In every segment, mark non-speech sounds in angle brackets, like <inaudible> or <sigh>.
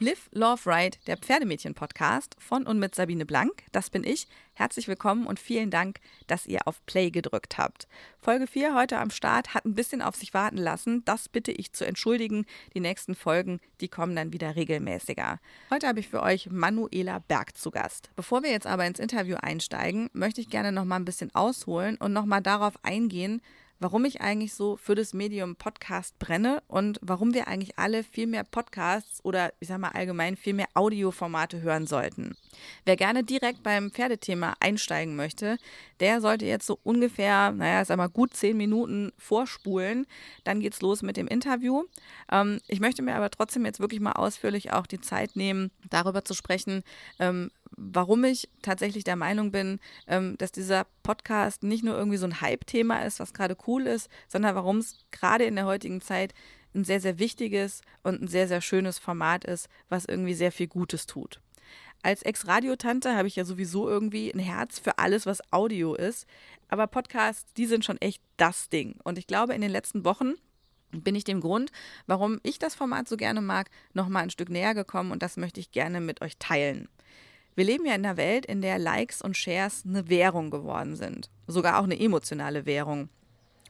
Live, Love, Ride, der Pferdemädchen-Podcast von und mit Sabine Blank. Das bin ich. Herzlich willkommen und vielen Dank, dass ihr auf Play gedrückt habt. Folge 4 heute am Start hat ein bisschen auf sich warten lassen. Das bitte ich zu entschuldigen. Die nächsten Folgen, die kommen dann wieder regelmäßiger. Heute habe ich für euch Manuela Berg zu Gast. Bevor wir jetzt aber ins Interview einsteigen, möchte ich gerne noch mal ein bisschen ausholen und noch mal darauf eingehen, warum ich eigentlich so für das Medium Podcast brenne und warum wir eigentlich alle viel mehr Podcasts oder ich sag mal allgemein viel mehr Audioformate hören sollten. Wer gerne direkt beim Pferdethema einsteigen möchte, der sollte jetzt so ungefähr, naja, sag mal gut zehn Minuten vorspulen. Dann geht's los mit dem Interview. Ähm, ich möchte mir aber trotzdem jetzt wirklich mal ausführlich auch die Zeit nehmen, darüber zu sprechen, ähm, warum ich tatsächlich der Meinung bin, ähm, dass dieser Podcast nicht nur irgendwie so ein Hype-Thema ist, was gerade cool ist, sondern warum es gerade in der heutigen Zeit ein sehr, sehr wichtiges und ein sehr, sehr schönes Format ist, was irgendwie sehr viel Gutes tut. Als Ex-Radiotante habe ich ja sowieso irgendwie ein Herz für alles, was Audio ist. Aber Podcasts, die sind schon echt das Ding. Und ich glaube, in den letzten Wochen bin ich dem Grund, warum ich das Format so gerne mag, nochmal ein Stück näher gekommen und das möchte ich gerne mit euch teilen. Wir leben ja in einer Welt, in der Likes und Shares eine Währung geworden sind. Sogar auch eine emotionale Währung.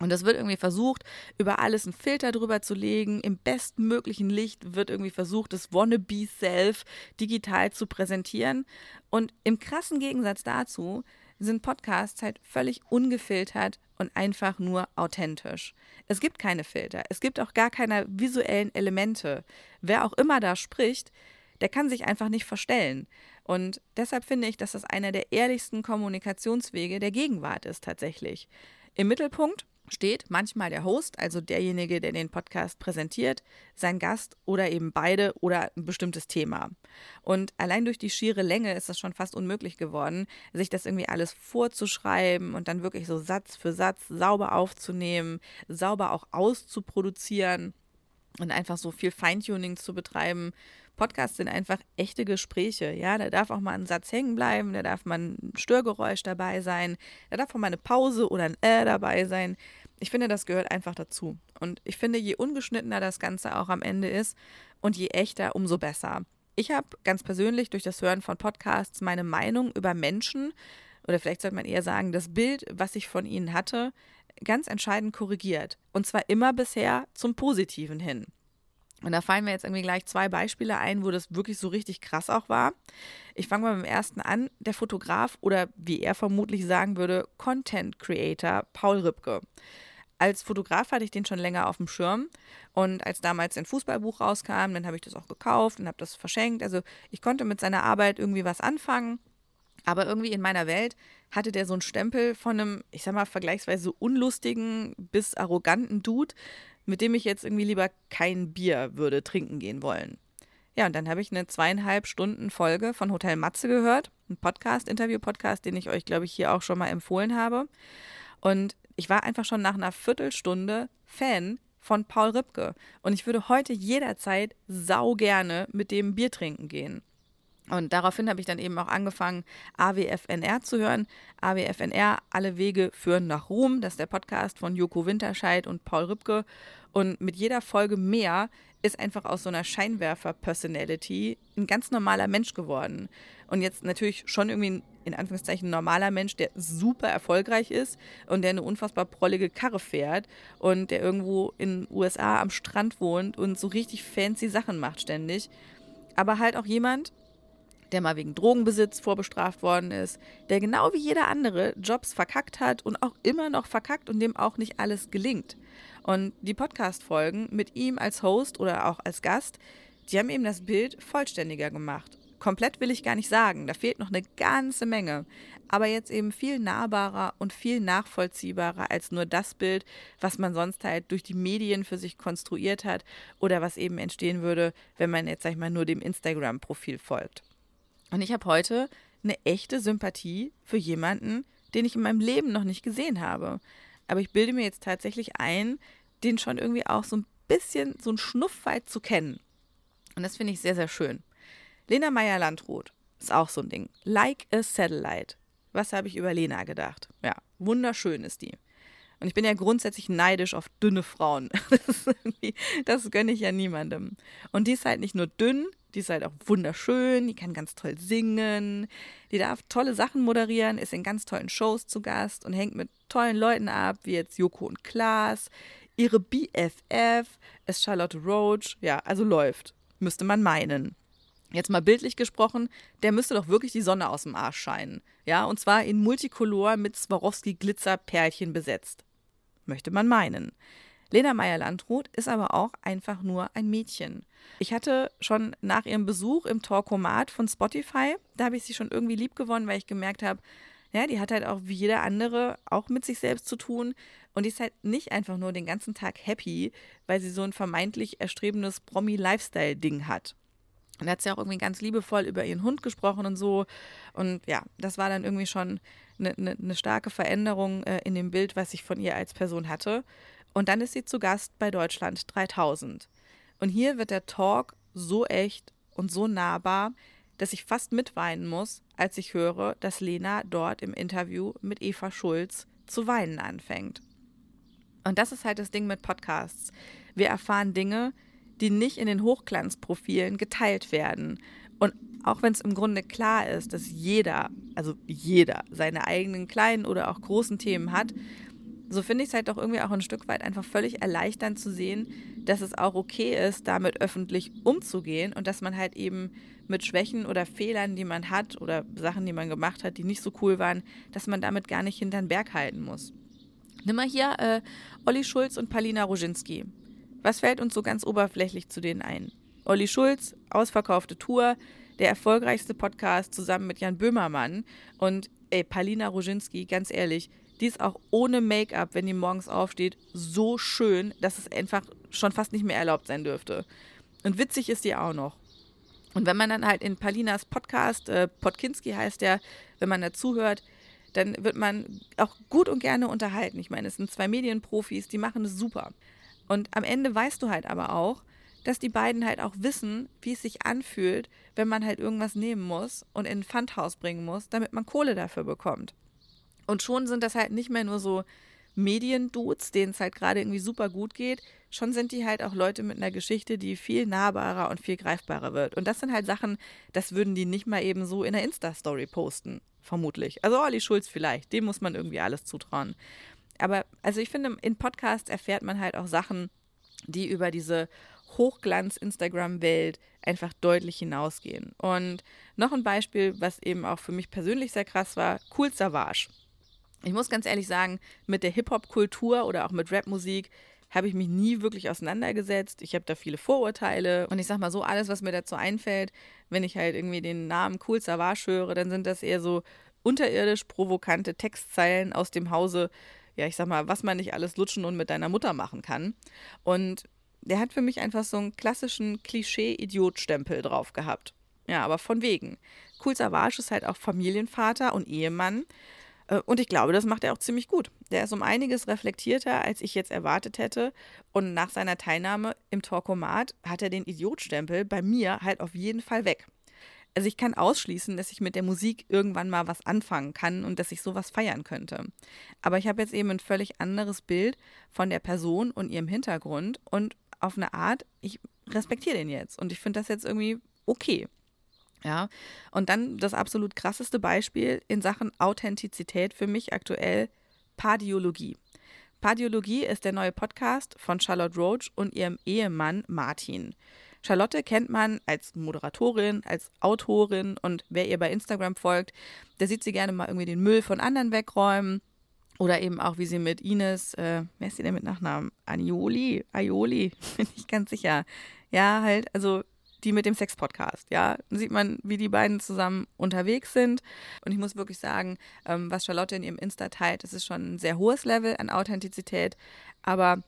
Und das wird irgendwie versucht, über alles einen Filter drüber zu legen. Im bestmöglichen Licht wird irgendwie versucht, das Wannabe-Self digital zu präsentieren. Und im krassen Gegensatz dazu sind Podcasts halt völlig ungefiltert und einfach nur authentisch. Es gibt keine Filter. Es gibt auch gar keine visuellen Elemente. Wer auch immer da spricht, der kann sich einfach nicht verstellen. Und deshalb finde ich, dass das einer der ehrlichsten Kommunikationswege der Gegenwart ist tatsächlich. Im Mittelpunkt steht manchmal der Host, also derjenige, der den Podcast präsentiert, sein Gast oder eben beide oder ein bestimmtes Thema. Und allein durch die schiere Länge ist es schon fast unmöglich geworden, sich das irgendwie alles vorzuschreiben und dann wirklich so Satz für Satz sauber aufzunehmen, sauber auch auszuproduzieren und einfach so viel Feintuning zu betreiben, Podcasts sind einfach echte Gespräche. Ja, da darf auch mal ein Satz hängen bleiben, da darf mal ein Störgeräusch dabei sein, da darf auch mal eine Pause oder ein Äh dabei sein. Ich finde, das gehört einfach dazu. Und ich finde, je ungeschnittener das Ganze auch am Ende ist und je echter, umso besser. Ich habe ganz persönlich durch das Hören von Podcasts meine Meinung über Menschen oder vielleicht sollte man eher sagen, das Bild, was ich von ihnen hatte, ganz entscheidend korrigiert. Und zwar immer bisher zum Positiven hin. Und da fallen mir jetzt irgendwie gleich zwei Beispiele ein, wo das wirklich so richtig krass auch war. Ich fange mal beim ersten an. Der Fotograf oder wie er vermutlich sagen würde, Content Creator Paul Ripke. Als Fotograf hatte ich den schon länger auf dem Schirm und als damals ein Fußballbuch rauskam, dann habe ich das auch gekauft und habe das verschenkt. Also ich konnte mit seiner Arbeit irgendwie was anfangen, aber irgendwie in meiner Welt hatte der so einen Stempel von einem, ich sag mal, vergleichsweise unlustigen bis arroganten Dude, mit dem ich jetzt irgendwie lieber kein Bier würde trinken gehen wollen. Ja, und dann habe ich eine zweieinhalb Stunden Folge von Hotel Matze gehört, ein Podcast, Interview-Podcast, den ich euch, glaube ich, hier auch schon mal empfohlen habe. Und ich war einfach schon nach einer Viertelstunde Fan von Paul Ripke. Und ich würde heute jederzeit sau gerne mit dem Bier trinken gehen. Und daraufhin habe ich dann eben auch angefangen, AWFNR zu hören. AWFNR, alle Wege führen nach Ruhm. Das ist der Podcast von Joko Winterscheid und Paul Rübke. Und mit jeder Folge mehr ist einfach aus so einer Scheinwerfer-Personality ein ganz normaler Mensch geworden. Und jetzt natürlich schon irgendwie ein, in Anführungszeichen, normaler Mensch, der super erfolgreich ist und der eine unfassbar prollige Karre fährt und der irgendwo in den USA am Strand wohnt und so richtig fancy Sachen macht ständig. Aber halt auch jemand, der mal wegen Drogenbesitz vorbestraft worden ist, der genau wie jeder andere Jobs verkackt hat und auch immer noch verkackt und dem auch nicht alles gelingt. Und die Podcast-Folgen mit ihm als Host oder auch als Gast, die haben eben das Bild vollständiger gemacht. Komplett will ich gar nicht sagen, da fehlt noch eine ganze Menge. Aber jetzt eben viel nahbarer und viel nachvollziehbarer als nur das Bild, was man sonst halt durch die Medien für sich konstruiert hat oder was eben entstehen würde, wenn man jetzt, sag ich mal, nur dem Instagram-Profil folgt. Und ich habe heute eine echte Sympathie für jemanden, den ich in meinem Leben noch nicht gesehen habe. Aber ich bilde mir jetzt tatsächlich ein, den schon irgendwie auch so ein bisschen, so ein Schnuff weit zu kennen. Und das finde ich sehr, sehr schön. Lena Meyer-Landrut ist auch so ein Ding. Like a Satellite. Was habe ich über Lena gedacht? Ja, wunderschön ist die. Und ich bin ja grundsätzlich neidisch auf dünne Frauen. <laughs> Das, das gönne ich ja niemandem. Und die ist halt nicht nur dünn, die ist halt auch wunderschön, die kann ganz toll singen, die darf tolle Sachen moderieren, ist in ganz tollen Shows zu Gast und hängt mit tollen Leuten ab, wie jetzt Joko und Klaas. Ihre BFF ist Charlotte Roach. Ja, also läuft, müsste man meinen. Jetzt mal bildlich gesprochen, der müsste doch wirklich die Sonne aus dem Arsch scheinen. Ja, und zwar in Multicolor mit Swarovski-Glitzerperlchen besetzt. Möchte man meinen. Lena Meyer-Landrut ist aber auch einfach nur ein Mädchen. Ich hatte schon nach ihrem Besuch im Talkomat von Spotify, da habe ich sie schon irgendwie lieb gewonnen, weil ich gemerkt habe, ja, die hat halt auch wie jeder andere auch mit sich selbst zu tun. Und die ist halt nicht einfach nur den ganzen Tag happy, weil sie so ein vermeintlich erstrebendes Promi-Lifestyle-Ding hat. Und da hat sie auch irgendwie ganz liebevoll über ihren Hund gesprochen und so. Und ja, das war dann irgendwie schon eine, eine, eine starke Veränderung äh, in dem Bild, was ich von ihr als Person hatte. Und dann ist sie zu Gast bei Deutschland 3000. Und hier wird der Talk so echt und so nahbar, dass ich fast mitweinen muss, als ich höre, dass Lena dort im Interview mit Eva Schulz zu weinen anfängt. Und das ist halt das Ding mit Podcasts. Wir erfahren Dinge, die nicht in den Hochglanzprofilen geteilt werden. Und auch wenn es im Grunde klar ist, dass jeder, also jeder, seine eigenen kleinen oder auch großen Themen hat, so finde ich es halt doch irgendwie auch ein Stück weit einfach völlig erleichternd zu sehen, dass es auch okay ist, damit öffentlich umzugehen und dass man halt eben mit Schwächen oder Fehlern, die man hat oder Sachen, die man gemacht hat, die nicht so cool waren, dass man damit gar nicht hinter den Berg halten muss. Nimm mal hier äh, Olli Schulz und Palina Roginski. Was fällt uns so ganz oberflächlich zu denen ein? Olli Schulz, ausverkaufte Tour, der erfolgreichste Podcast zusammen mit Jan Böhmermann und ey, Palina Roginski, ganz ehrlich, die ist auch ohne Make-up, wenn die morgens aufsteht, so schön, dass es einfach schon fast nicht mehr erlaubt sein dürfte. Und witzig ist die auch noch. Und wenn man dann halt in Palinas Podcast, äh, Podkinski heißt der, wenn man dazuhört, dann wird man auch gut und gerne unterhalten. Ich meine, es sind zwei Medienprofis, die machen es super. Und am Ende weißt du halt aber auch, dass die beiden halt auch wissen, wie es sich anfühlt, wenn man halt irgendwas nehmen muss und in ein Pfandhaus bringen muss, damit man Kohle dafür bekommt. Und schon sind das halt nicht mehr nur so Mediendudes, denen es halt gerade irgendwie super gut geht. Schon sind die halt auch Leute mit einer Geschichte, die viel nahbarer und viel greifbarer wird. Und das sind halt Sachen, das würden die nicht mal eben so in der Insta-Story posten, vermutlich. Also Olli Schulz vielleicht, dem muss man irgendwie alles zutrauen. Aber also ich finde, in Podcasts erfährt man halt auch Sachen, die über diese Hochglanz-Instagram-Welt einfach deutlich hinausgehen. Und noch ein Beispiel, was eben auch für mich persönlich sehr krass war, Cool Savage. Ich muss ganz ehrlich sagen, mit der Hip-Hop-Kultur oder auch mit Rap-Musik habe ich mich nie wirklich auseinandergesetzt. Ich habe da viele Vorurteile und ich sag mal so, alles, was mir dazu einfällt, wenn ich halt irgendwie den Namen Cool Savage höre, dann sind das eher so unterirdisch provokante Textzeilen aus dem Hause, ja, ich sag mal, was man nicht alles lutschen und mit deiner Mutter machen kann. Und der hat für mich einfach so einen klassischen Klischee-Idiot-Stempel drauf gehabt. Ja, aber von wegen. Cool Savage ist halt auch Familienvater und Ehemann. Äh, und ich glaube, das macht er auch ziemlich gut. Der ist um einiges reflektierter, als ich jetzt erwartet hätte. Und nach seiner Teilnahme im Talkomat hat er den Idiotstempel bei mir halt auf jeden Fall weg. Also ich kann ausschließen, dass ich mit der Musik irgendwann mal was anfangen kann und dass ich sowas feiern könnte. Aber ich habe jetzt eben ein völlig anderes Bild von der Person und ihrem Hintergrund und auf eine Art, ich respektiere den jetzt und ich finde das jetzt irgendwie okay. Ja, und dann das absolut krasseste Beispiel in Sachen Authentizität für mich aktuell, Pardiologie. Pardiologie ist der neue Podcast von Charlotte Roach und ihrem Ehemann Martin. Charlotte kennt man als Moderatorin, als Autorin und wer ihr bei Instagram folgt, der sieht sie gerne mal irgendwie den Müll von anderen wegräumen. Oder eben auch, wie sie mit Ines, äh, wer ist sie denn mit Nachnamen? Anioli? Aioli? <laughs> Bin ich ganz sicher. Ja, halt, also die mit dem Sex-Podcast. Ja, Dann sieht man, wie die beiden zusammen unterwegs sind. Und ich muss wirklich sagen, ähm, was Charlotte in ihrem Insta teilt, das ist schon ein sehr hohes Level an Authentizität. Aber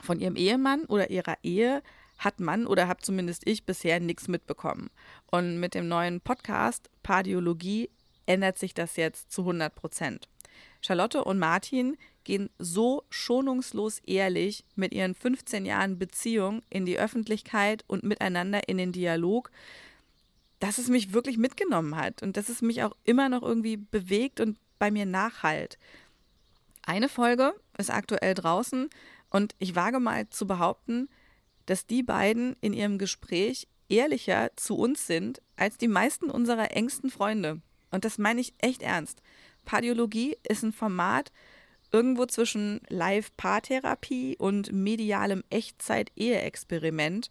von ihrem Ehemann oder ihrer Ehe hat man oder habe zumindest ich bisher nichts mitbekommen. Und mit dem neuen Podcast Pardiologie ändert sich das jetzt zu 100 Prozent. Charlotte und Martin gehen so schonungslos ehrlich mit ihren 15 Jahren Beziehung in die Öffentlichkeit und miteinander in den Dialog, dass es mich wirklich mitgenommen hat und dass es mich auch immer noch irgendwie bewegt und bei mir nachhalt. Eine Folge ist aktuell draußen und ich wage mal zu behaupten, dass die beiden in ihrem Gespräch ehrlicher zu uns sind als die meisten unserer engsten Freunde. Und das meine ich echt ernst. Pardiologie ist ein Format irgendwo zwischen Live-Paartherapie und medialem Echtzeit-Ehe-Experiment.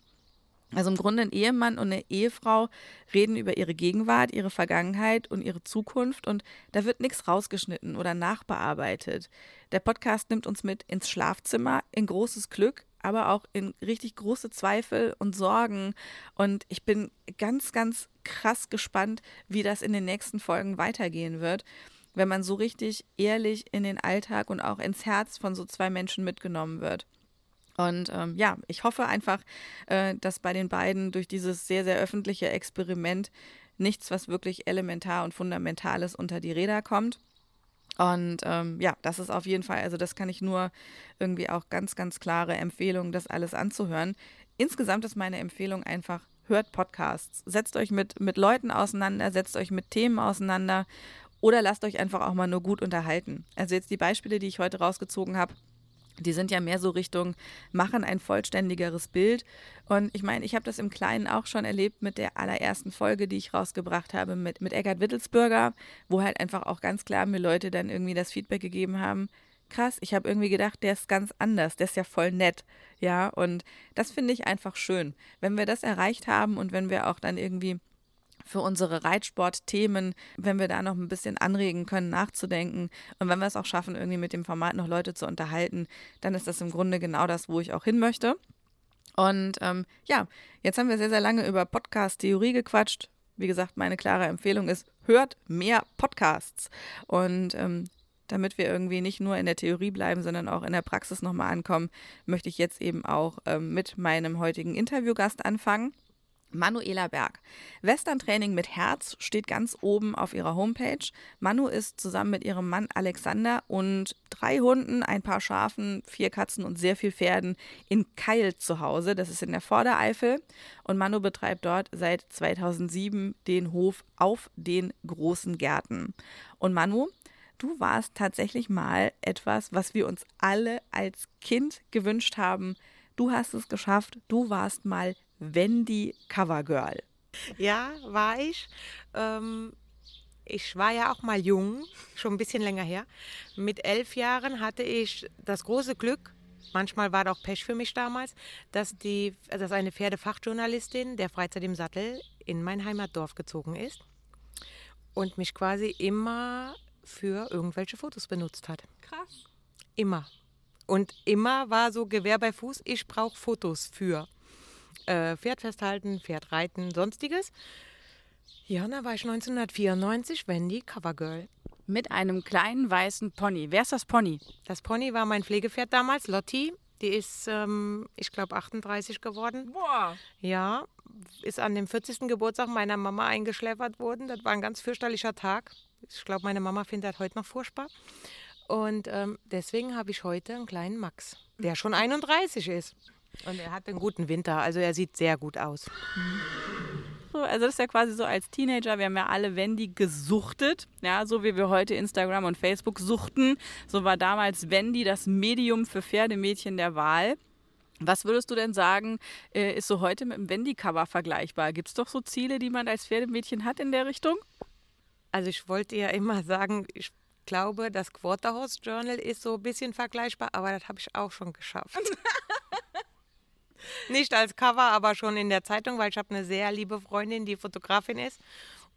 Also im Grunde ein Ehemann und eine Ehefrau reden über ihre Gegenwart, ihre Vergangenheit und ihre Zukunft und da wird nichts rausgeschnitten oder nachbearbeitet. Der Podcast nimmt uns mit ins Schlafzimmer, in großes Glück, aber auch in richtig große Zweifel und Sorgen und ich bin ganz, ganz krass gespannt, wie das in den nächsten Folgen weitergehen wird, wenn man so richtig ehrlich in den Alltag und auch ins Herz von so zwei Menschen mitgenommen wird. Und ähm, ja, ich hoffe einfach, äh, dass bei den beiden durch dieses sehr, sehr öffentliche Experiment nichts, was wirklich elementar und fundamentales unter die Räder kommt. Und ähm, ja, das ist auf jeden Fall, also das kann ich nur irgendwie auch ganz, ganz klare Empfehlung, das alles anzuhören. Insgesamt ist meine Empfehlung einfach, hört Podcasts. Setzt euch mit, mit Leuten auseinander, setzt euch mit Themen auseinander oder lasst euch einfach auch mal nur gut unterhalten. Also jetzt die Beispiele, die ich heute rausgezogen habe, die sind ja mehr so Richtung machen ein vollständigeres Bild. Und ich meine, ich habe das im Kleinen auch schon erlebt mit der allerersten Folge, die ich rausgebracht habe mit, mit Eckart Wittelsbürger, wo halt einfach auch ganz klar mir Leute dann irgendwie das Feedback gegeben haben. Krass, ich habe irgendwie gedacht, der ist ganz anders, der ist ja voll nett. Ja, und das finde ich einfach schön. Wenn wir das erreicht haben und wenn wir auch dann irgendwie für unsere Reitsportthemen, wenn wir da noch ein bisschen anregen können, nachzudenken und wenn wir es auch schaffen, irgendwie mit dem Format noch Leute zu unterhalten, dann ist das im Grunde genau das, wo ich auch hin möchte. Und ähm, ja, jetzt haben wir sehr, sehr lange über Podcast-Theorie gequatscht. Wie gesagt, meine klare Empfehlung ist, hört mehr Podcasts. Und ähm, damit wir irgendwie nicht nur in der Theorie bleiben, sondern auch in der Praxis nochmal ankommen, möchte ich jetzt eben auch ähm, mit meinem heutigen Interviewgast anfangen. Manuela Berg. Western-Training mit Herz steht ganz oben auf ihrer Homepage. Manu ist zusammen mit ihrem Mann Alexander und drei Hunden, ein paar Schafen, vier Katzen und sehr viel Pferden in Keil zu Hause. Das ist in der Vordereifel. Und Manu betreibt dort seit 2007 den Hof auf den großen Gärten. Und Manu, du warst tatsächlich mal etwas, was wir uns alle als Kind gewünscht haben. Du hast es geschafft. Du warst mal Wendy Covergirl. Ja, war ich. Ähm, ich war ja auch mal jung, schon ein bisschen länger her. Mit elf Jahren hatte ich das große Glück, manchmal war das auch Pech für mich damals, dass, die, dass eine Pferdefachjournalistin der Freizeit im Sattel in mein Heimatdorf gezogen ist und mich quasi immer für irgendwelche Fotos benutzt hat. Krass. Immer. Und immer war so Gewehr bei Fuß, ich brauche Fotos für äh, Pferd festhalten, Pferd reiten, sonstiges. Ja, da war ich 1994 Wendy Covergirl. Mit einem kleinen weißen Pony. Wer ist das Pony? Das Pony war mein Pflegepferd damals, Lotti. Die ist, ähm, ich glaube, 38 geworden. Boah. Ja, ist an dem 40. Geburtstag meiner Mama eingeschläfert worden. Das war ein ganz fürchterlicher Tag. Ich glaube, meine Mama findet das heute noch furchtbar. Und ähm, deswegen habe ich heute einen kleinen Max, der schon 31 ist. Und er hat einen guten Winter, also er sieht sehr gut aus. Also das ist ja quasi so als Teenager, wir haben ja alle Wendy gesuchtet, ja, so wie wir heute Instagram und Facebook suchten. So war damals Wendy das Medium für Pferdemädchen der Wahl. Was würdest du denn sagen, äh, ist so heute mit dem Wendy-Cover vergleichbar? Gibt es doch so Ziele, die man als Pferdemädchen hat in der Richtung? Also ich wollte ja immer sagen, ich glaube, das Quarterhouse Journal ist so ein bisschen vergleichbar, aber das habe ich auch schon geschafft. <laughs> Nicht als Cover, aber schon in der Zeitung, weil ich habe eine sehr liebe Freundin, die Fotografin ist.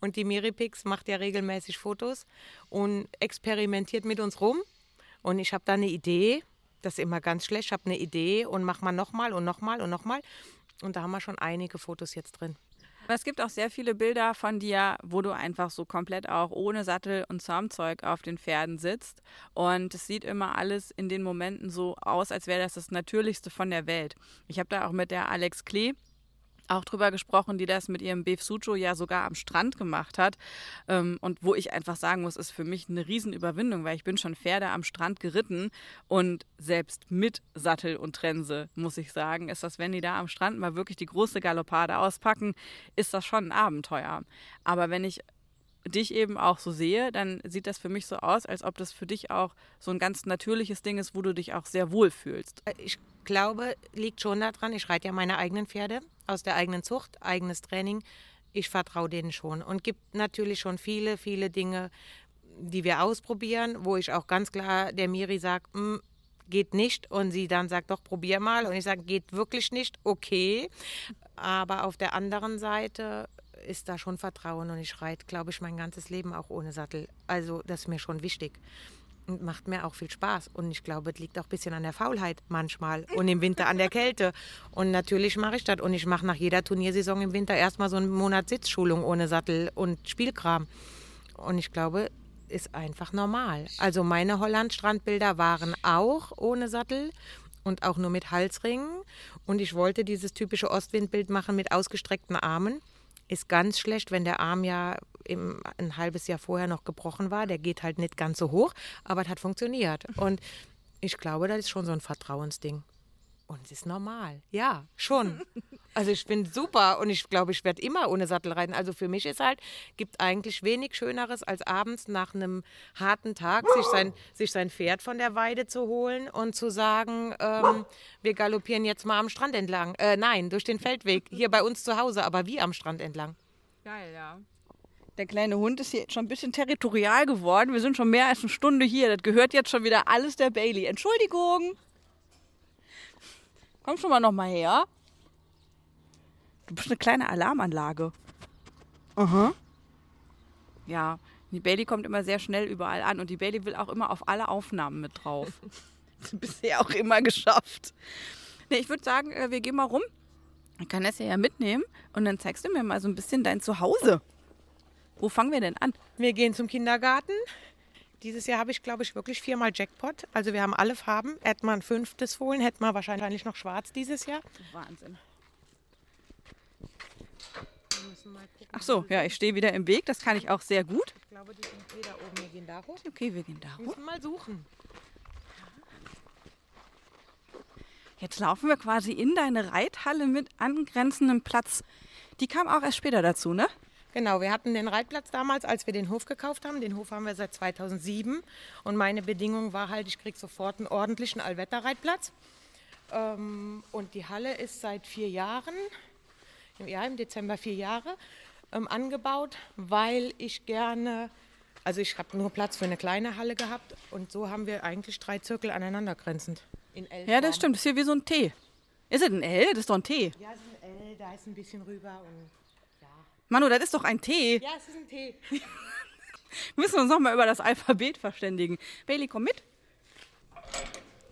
Und die Miripix macht ja regelmäßig Fotos und experimentiert mit uns rum. Und ich habe da eine Idee. Das ist immer ganz schlecht. Ich habe eine Idee und mache mal nochmal und nochmal und nochmal. Und da haben wir schon einige Fotos jetzt drin. Aber es gibt auch sehr viele Bilder von dir, wo du einfach so komplett auch ohne Sattel und Zaumzeug auf den Pferden sitzt. Und es sieht immer alles in den Momenten so aus, als wäre das das Natürlichste von der Welt. Ich habe da auch mit der Alex Klee auch drüber gesprochen, die das mit ihrem Beef Sucho ja sogar am Strand gemacht hat. Ähm, und wo ich einfach sagen muss, ist für mich eine Riesenüberwindung, weil ich bin schon Pferde am Strand geritten und selbst mit Sattel und Trense, muss ich sagen, ist das, wenn die da am Strand mal wirklich die große Galoppade auspacken, ist das schon ein Abenteuer. Aber wenn ich dich eben auch so sehe, dann sieht das für mich so aus, als ob das für dich auch so ein ganz natürliches Ding ist, wo du dich auch sehr wohl fühlst. Äh, ich glaube, liegt schon daran, ich reite ja meine eigenen Pferde aus der eigenen Zucht, eigenes Training. Ich vertraue denen schon und gibt natürlich schon viele, viele Dinge, die wir ausprobieren, wo ich auch ganz klar der Miri sage, hm, geht nicht und sie dann sagt, doch, probier mal und ich sage, geht wirklich nicht, okay. Aber auf der anderen Seite ist da schon Vertrauen und ich reite, glaube ich, mein ganzes Leben auch ohne Sattel. Also das ist mir schon wichtig und macht mir auch viel Spaß. Und ich glaube, es liegt auch ein bisschen an der Faulheit manchmal und im Winter an der Kälte. Und natürlich mache ich das. Und ich mache nach jeder Turniersaison im Winter erstmal so einen Monat Sitzschulung ohne Sattel und Spielkram. Und ich glaube, ist einfach normal. Also meine Holland-Strandbilder waren auch ohne Sattel und auch nur mit Halsringen. Und ich wollte dieses typische Ostwindbild machen mit ausgestreckten Armen. Ist ganz schlecht, wenn der Arm ja im, ein halbes Jahr vorher noch gebrochen war. Der geht halt nicht ganz so hoch, aber es hat funktioniert. Und ich glaube, das ist schon so ein Vertrauensding. Und es ist normal. Ja, schon. <laughs> Also ich finde super und ich glaube, ich werde immer ohne Sattel reiten. Also für mich ist halt, gibt eigentlich wenig Schöneres, als abends nach einem harten Tag sich sein, <laughs> sich sein Pferd von der Weide zu holen und zu sagen, ähm, wir galoppieren jetzt mal am Strand entlang. Äh, nein, durch den Feldweg, hier bei uns zu Hause, aber wie am Strand entlang. Geil, ja. Der kleine Hund ist hier schon ein bisschen territorial geworden. Wir sind schon mehr als eine Stunde hier. Das gehört jetzt schon wieder alles der Bailey. Entschuldigung. Komm schon mal noch mal her. Du bist eine kleine Alarmanlage. Aha. Ja, die Bailey kommt immer sehr schnell überall an und die Bailey will auch immer auf alle Aufnahmen mit drauf. <laughs> Bisher auch immer geschafft. Nee, ich würde sagen, äh, wir gehen mal rum. Ich kann das ja mitnehmen und dann zeigst du mir mal so ein bisschen dein Zuhause. Wo fangen wir denn an? Wir gehen zum Kindergarten. Dieses Jahr habe ich, glaube ich, wirklich viermal Jackpot. Also wir haben alle Farben. Hätten wir ein fünftes Fohlen, hätten wir wahrscheinlich noch schwarz dieses Jahr. Wahnsinn. Ach so, ja, ich stehe wieder im Weg. Das kann ich auch sehr gut. Ich glaube, die sind eh da oben. Wir gehen da hoch. Okay, wir gehen da Wir hoch. müssen mal suchen. Jetzt laufen wir quasi in deine Reithalle mit angrenzendem Platz. Die kam auch erst später dazu, ne? Genau, wir hatten den Reitplatz damals, als wir den Hof gekauft haben. Den Hof haben wir seit 2007. Und meine Bedingung war halt, ich kriege sofort einen ordentlichen Allwetterreitplatz. Ähm, und die Halle ist seit vier Jahren, im, ja, im Dezember vier Jahre, ähm, angebaut, weil ich gerne, also ich habe nur Platz für eine kleine Halle gehabt. Und so haben wir eigentlich drei Zirkel aneinander grenzend. In L Ja, das stimmt. Das ist hier wie so ein T. Ist es ein L? Das ist doch ein T. Ja, es ist ein L, da ist ein bisschen rüber und. Manu, das ist doch ein T. Ja, es ist ein T. <laughs> Müssen wir uns noch mal über das Alphabet verständigen. Bailey, komm mit.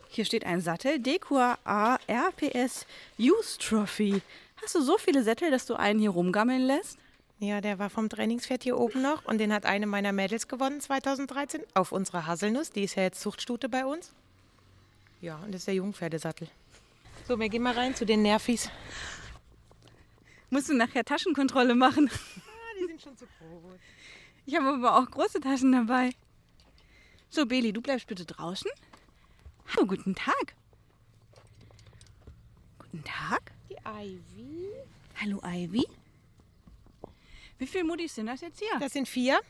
Hier steht ein Sattel. Decua A RPS Use Trophy. Hast du so viele Sättel, dass du einen hier rumgammeln lässt? Ja, der war vom Trainingspferd hier oben noch und den hat eine meiner Mädels gewonnen 2013 auf unserer Haselnuss. Die ist ja jetzt Zuchtstute bei uns. Ja, und das ist der Jungpferdesattel. So, wir gehen mal rein zu den Nervis. Musst du nachher Taschenkontrolle machen? die sind schon zu groß. Ich habe aber auch große Taschen dabei. So, Bailey, du bleibst bitte draußen. Hallo, guten Tag. Guten Tag. Die Ivy. Hallo, Ivy. Wie viele Muttis sind das jetzt hier? Das sind vier.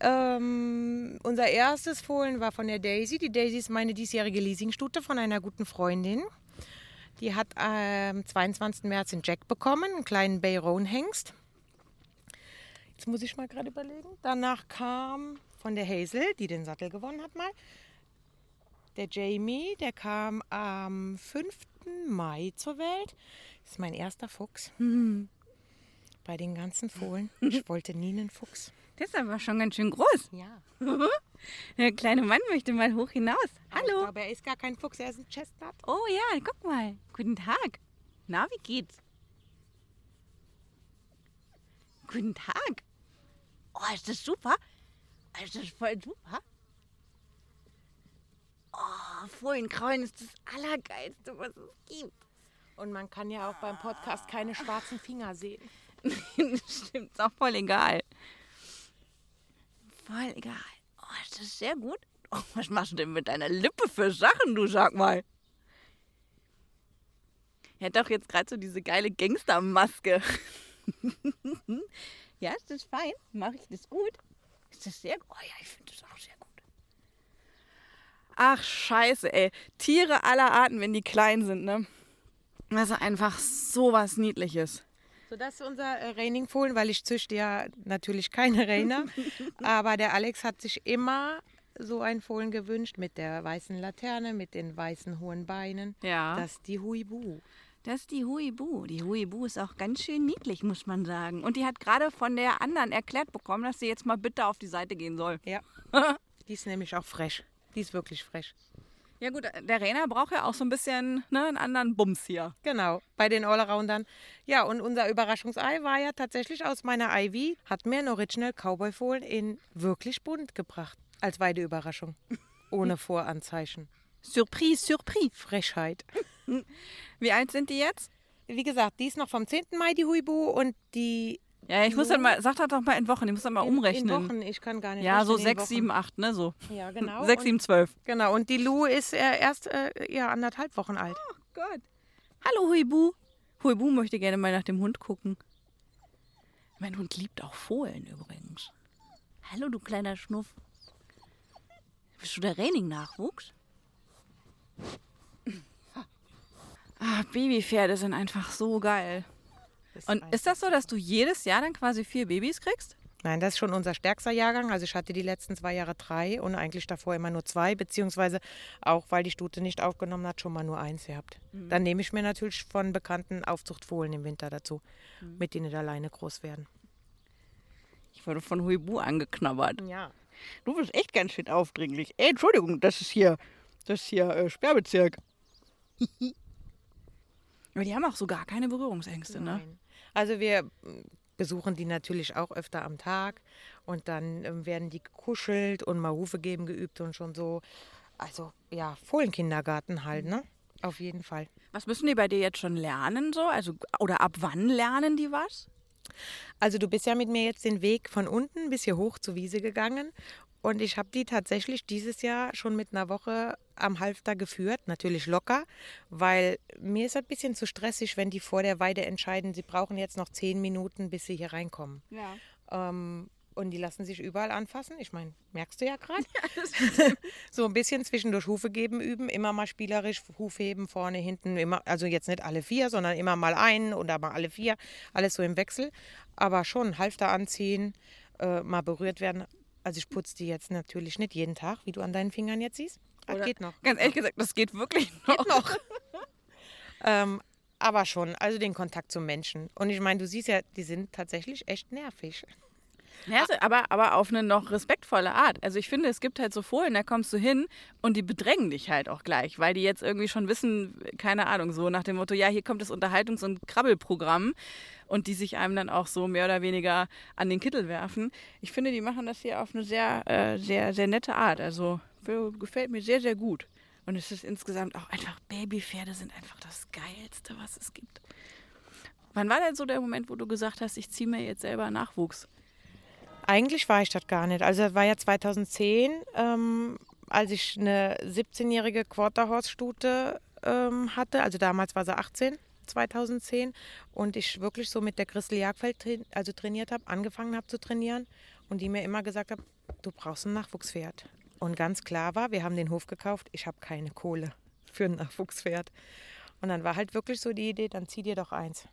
Ähm, unser erstes Fohlen war von der Daisy. Die Daisy ist meine diesjährige Leasingstute von einer guten Freundin. Die hat am 22. März den Jack bekommen, einen kleinen Bayron-Hengst. Jetzt muss ich mal gerade überlegen. Danach kam von der Hazel, die den Sattel gewonnen hat mal, der Jamie, der kam am 5. Mai zur Welt. Das ist mein erster Fuchs. Bei den ganzen Fohlen. Ich wollte nie einen Fuchs. Der ist aber schon ganz schön groß. Ja. <laughs> Der kleine Mann möchte mal hoch hinaus. Aber Hallo. glaube, er ist gar kein Fuchs, er ist ein Chestnut. Oh ja, guck mal. Guten Tag. Na, wie geht's? Guten Tag. Oh, ist das super? Ist das voll super? Oh, Fohlenkraulen ist das Allergeilste, was es gibt. Und man kann ja auch beim Podcast keine schwarzen Finger sehen. <laughs> das stimmt, ist auch voll egal. Voll egal. Oh, ist das sehr gut? Oh, was machst du denn mit deiner Lippe für Sachen, du sag mal? Er hat doch jetzt gerade so diese geile Gangstermaske. <laughs> Ja, ist das fein? Mache ich das gut? Ist das sehr gut? Oh ja, ich finde das auch sehr gut. Ach, scheiße, ey. Tiere aller Arten, wenn die klein sind, ne? Das ist einfach so was Niedliches. So, das ist unser äh, Raining-Fohlen, weil ich züchte ja natürlich keine Rainer. <laughs> aber der Alex hat sich immer so ein Fohlen gewünscht mit der weißen Laterne, mit den weißen hohen Beinen. Ja. Das ist die Huibu. Das ist die Huibu. Die Huibu ist auch ganz schön niedlich, muss man sagen. Und die hat gerade von der anderen erklärt bekommen, dass sie jetzt mal bitte auf die Seite gehen soll. Ja. <laughs> die ist nämlich auch fresh. Die ist wirklich fresh. Ja gut, der Rainer braucht ja auch so ein bisschen ne, einen anderen Bums hier. Genau, bei den Allroundern. Ja, und unser Überraschungsei war ja tatsächlich aus meiner Ivy, hat mir ein Original Cowboy Fohlen in wirklich bunt gebracht. Als Weideüberraschung. Ohne <laughs> Voranzeichen. Surprise, Surprise. Frechheit. Wie alt sind die jetzt? Wie gesagt, die ist noch vom 10. Mai, die Huibu, und die. Ja, ich muss dann mal, sag das doch mal in Wochen, ich muss dann mal in- umrechnen. In Wochen, ich kann gar nicht. Ja, so rechnen in sechs, Wochen. sieben, acht, ne, so. Ja, genau. Sechs, und, sieben, zwölf. Genau, und die Lu ist äh, erst äh, ja, anderthalb Wochen alt. Oh Gott. Hallo Huibu. Huibu möchte gerne mal nach dem Hund gucken. Mein Hund liebt auch Fohlen übrigens. Hallo, du kleiner Schnuff. Bist du der Raining-Nachwuchs? Ah, Babypferde sind einfach so geil. Und ist das so, dass du jedes Jahr dann quasi vier Babys kriegst? Nein, das ist schon unser stärkster Jahrgang. Also ich hatte die letzten zwei Jahre drei und eigentlich davor immer nur zwei, beziehungsweise auch, weil die Stute nicht aufgenommen hat, schon mal nur eins gehabt. Dann nehme ich mir natürlich von bekannten Aufzuchtfohlen im Winter dazu, mit denen nicht alleine groß werden. Ich wurde von Huibu angeknabbert. Ja. Du bist echt ganz schön aufdringlich. Ey, Entschuldigung, das ist hier, das ist hier äh, Sperrbezirk. <laughs> Aber die haben auch so gar keine Berührungsängste, ne? Also wir mm, besuchen die natürlich auch öfter am Tag und dann ähm, werden die gekuschelt und mal Rufe geben geübt und schon so. Also ja, Fohlenkindergarten halt, ne? Auf jeden Fall. Was müssen die bei dir jetzt schon lernen so? Also oder ab wann lernen die was? Also du bist ja mit mir jetzt den Weg von unten bis hier hoch zur Wiese gegangen und ich habe die tatsächlich dieses Jahr schon mit einer Woche am Halfter geführt, natürlich locker, weil mir ist es ein bisschen zu stressig, wenn die vor der Weide entscheiden, sie brauchen jetzt noch zehn Minuten, bis sie hier reinkommen. Ja. Ähm, und die lassen sich überall anfassen. Ich meine, merkst du ja gerade. <laughs> <laughs> so ein bisschen zwischendurch Hufe geben üben, immer mal spielerisch Huf heben, vorne, hinten, immer, also jetzt nicht alle vier, sondern immer mal einen oder mal alle vier, alles so im Wechsel. Aber schon Halfter anziehen, äh, mal berührt werden. Also ich putze die jetzt natürlich nicht jeden Tag, wie du an deinen Fingern jetzt siehst. Das Oder- geht noch. Ganz ehrlich gesagt, das geht wirklich <laughs> noch. noch. <laughs> ähm, aber schon, also den Kontakt zum Menschen. Und ich meine, du siehst ja, die sind tatsächlich echt nervig. Ja, also, aber, aber auf eine noch respektvolle Art. Also ich finde, es gibt halt so Fohlen, da kommst du hin und die bedrängen dich halt auch gleich, weil die jetzt irgendwie schon wissen, keine Ahnung, so nach dem Motto, ja, hier kommt das Unterhaltungs- und Krabbelprogramm und die sich einem dann auch so mehr oder weniger an den Kittel werfen. Ich finde, die machen das hier auf eine sehr, äh, sehr, sehr nette Art. Also gefällt mir sehr, sehr gut. Und es ist insgesamt auch einfach, Babypferde sind einfach das Geilste, was es gibt. Wann war denn so der Moment, wo du gesagt hast, ich ziehe mir jetzt selber Nachwuchs? Eigentlich war ich das gar nicht. Also das war ja 2010, ähm, als ich eine 17-jährige Quarterhorse-Stute ähm, hatte. Also damals war sie 18, 2010. Und ich wirklich so mit der Christel Jagdfeld tra also trainiert habe, angefangen habe zu trainieren. Und die mir immer gesagt hat, du brauchst ein Nachwuchspferd. Und ganz klar war, wir haben den Hof gekauft, ich habe keine Kohle für ein Nachwuchspferd. Und dann war halt wirklich so die Idee, dann zieh dir doch eins.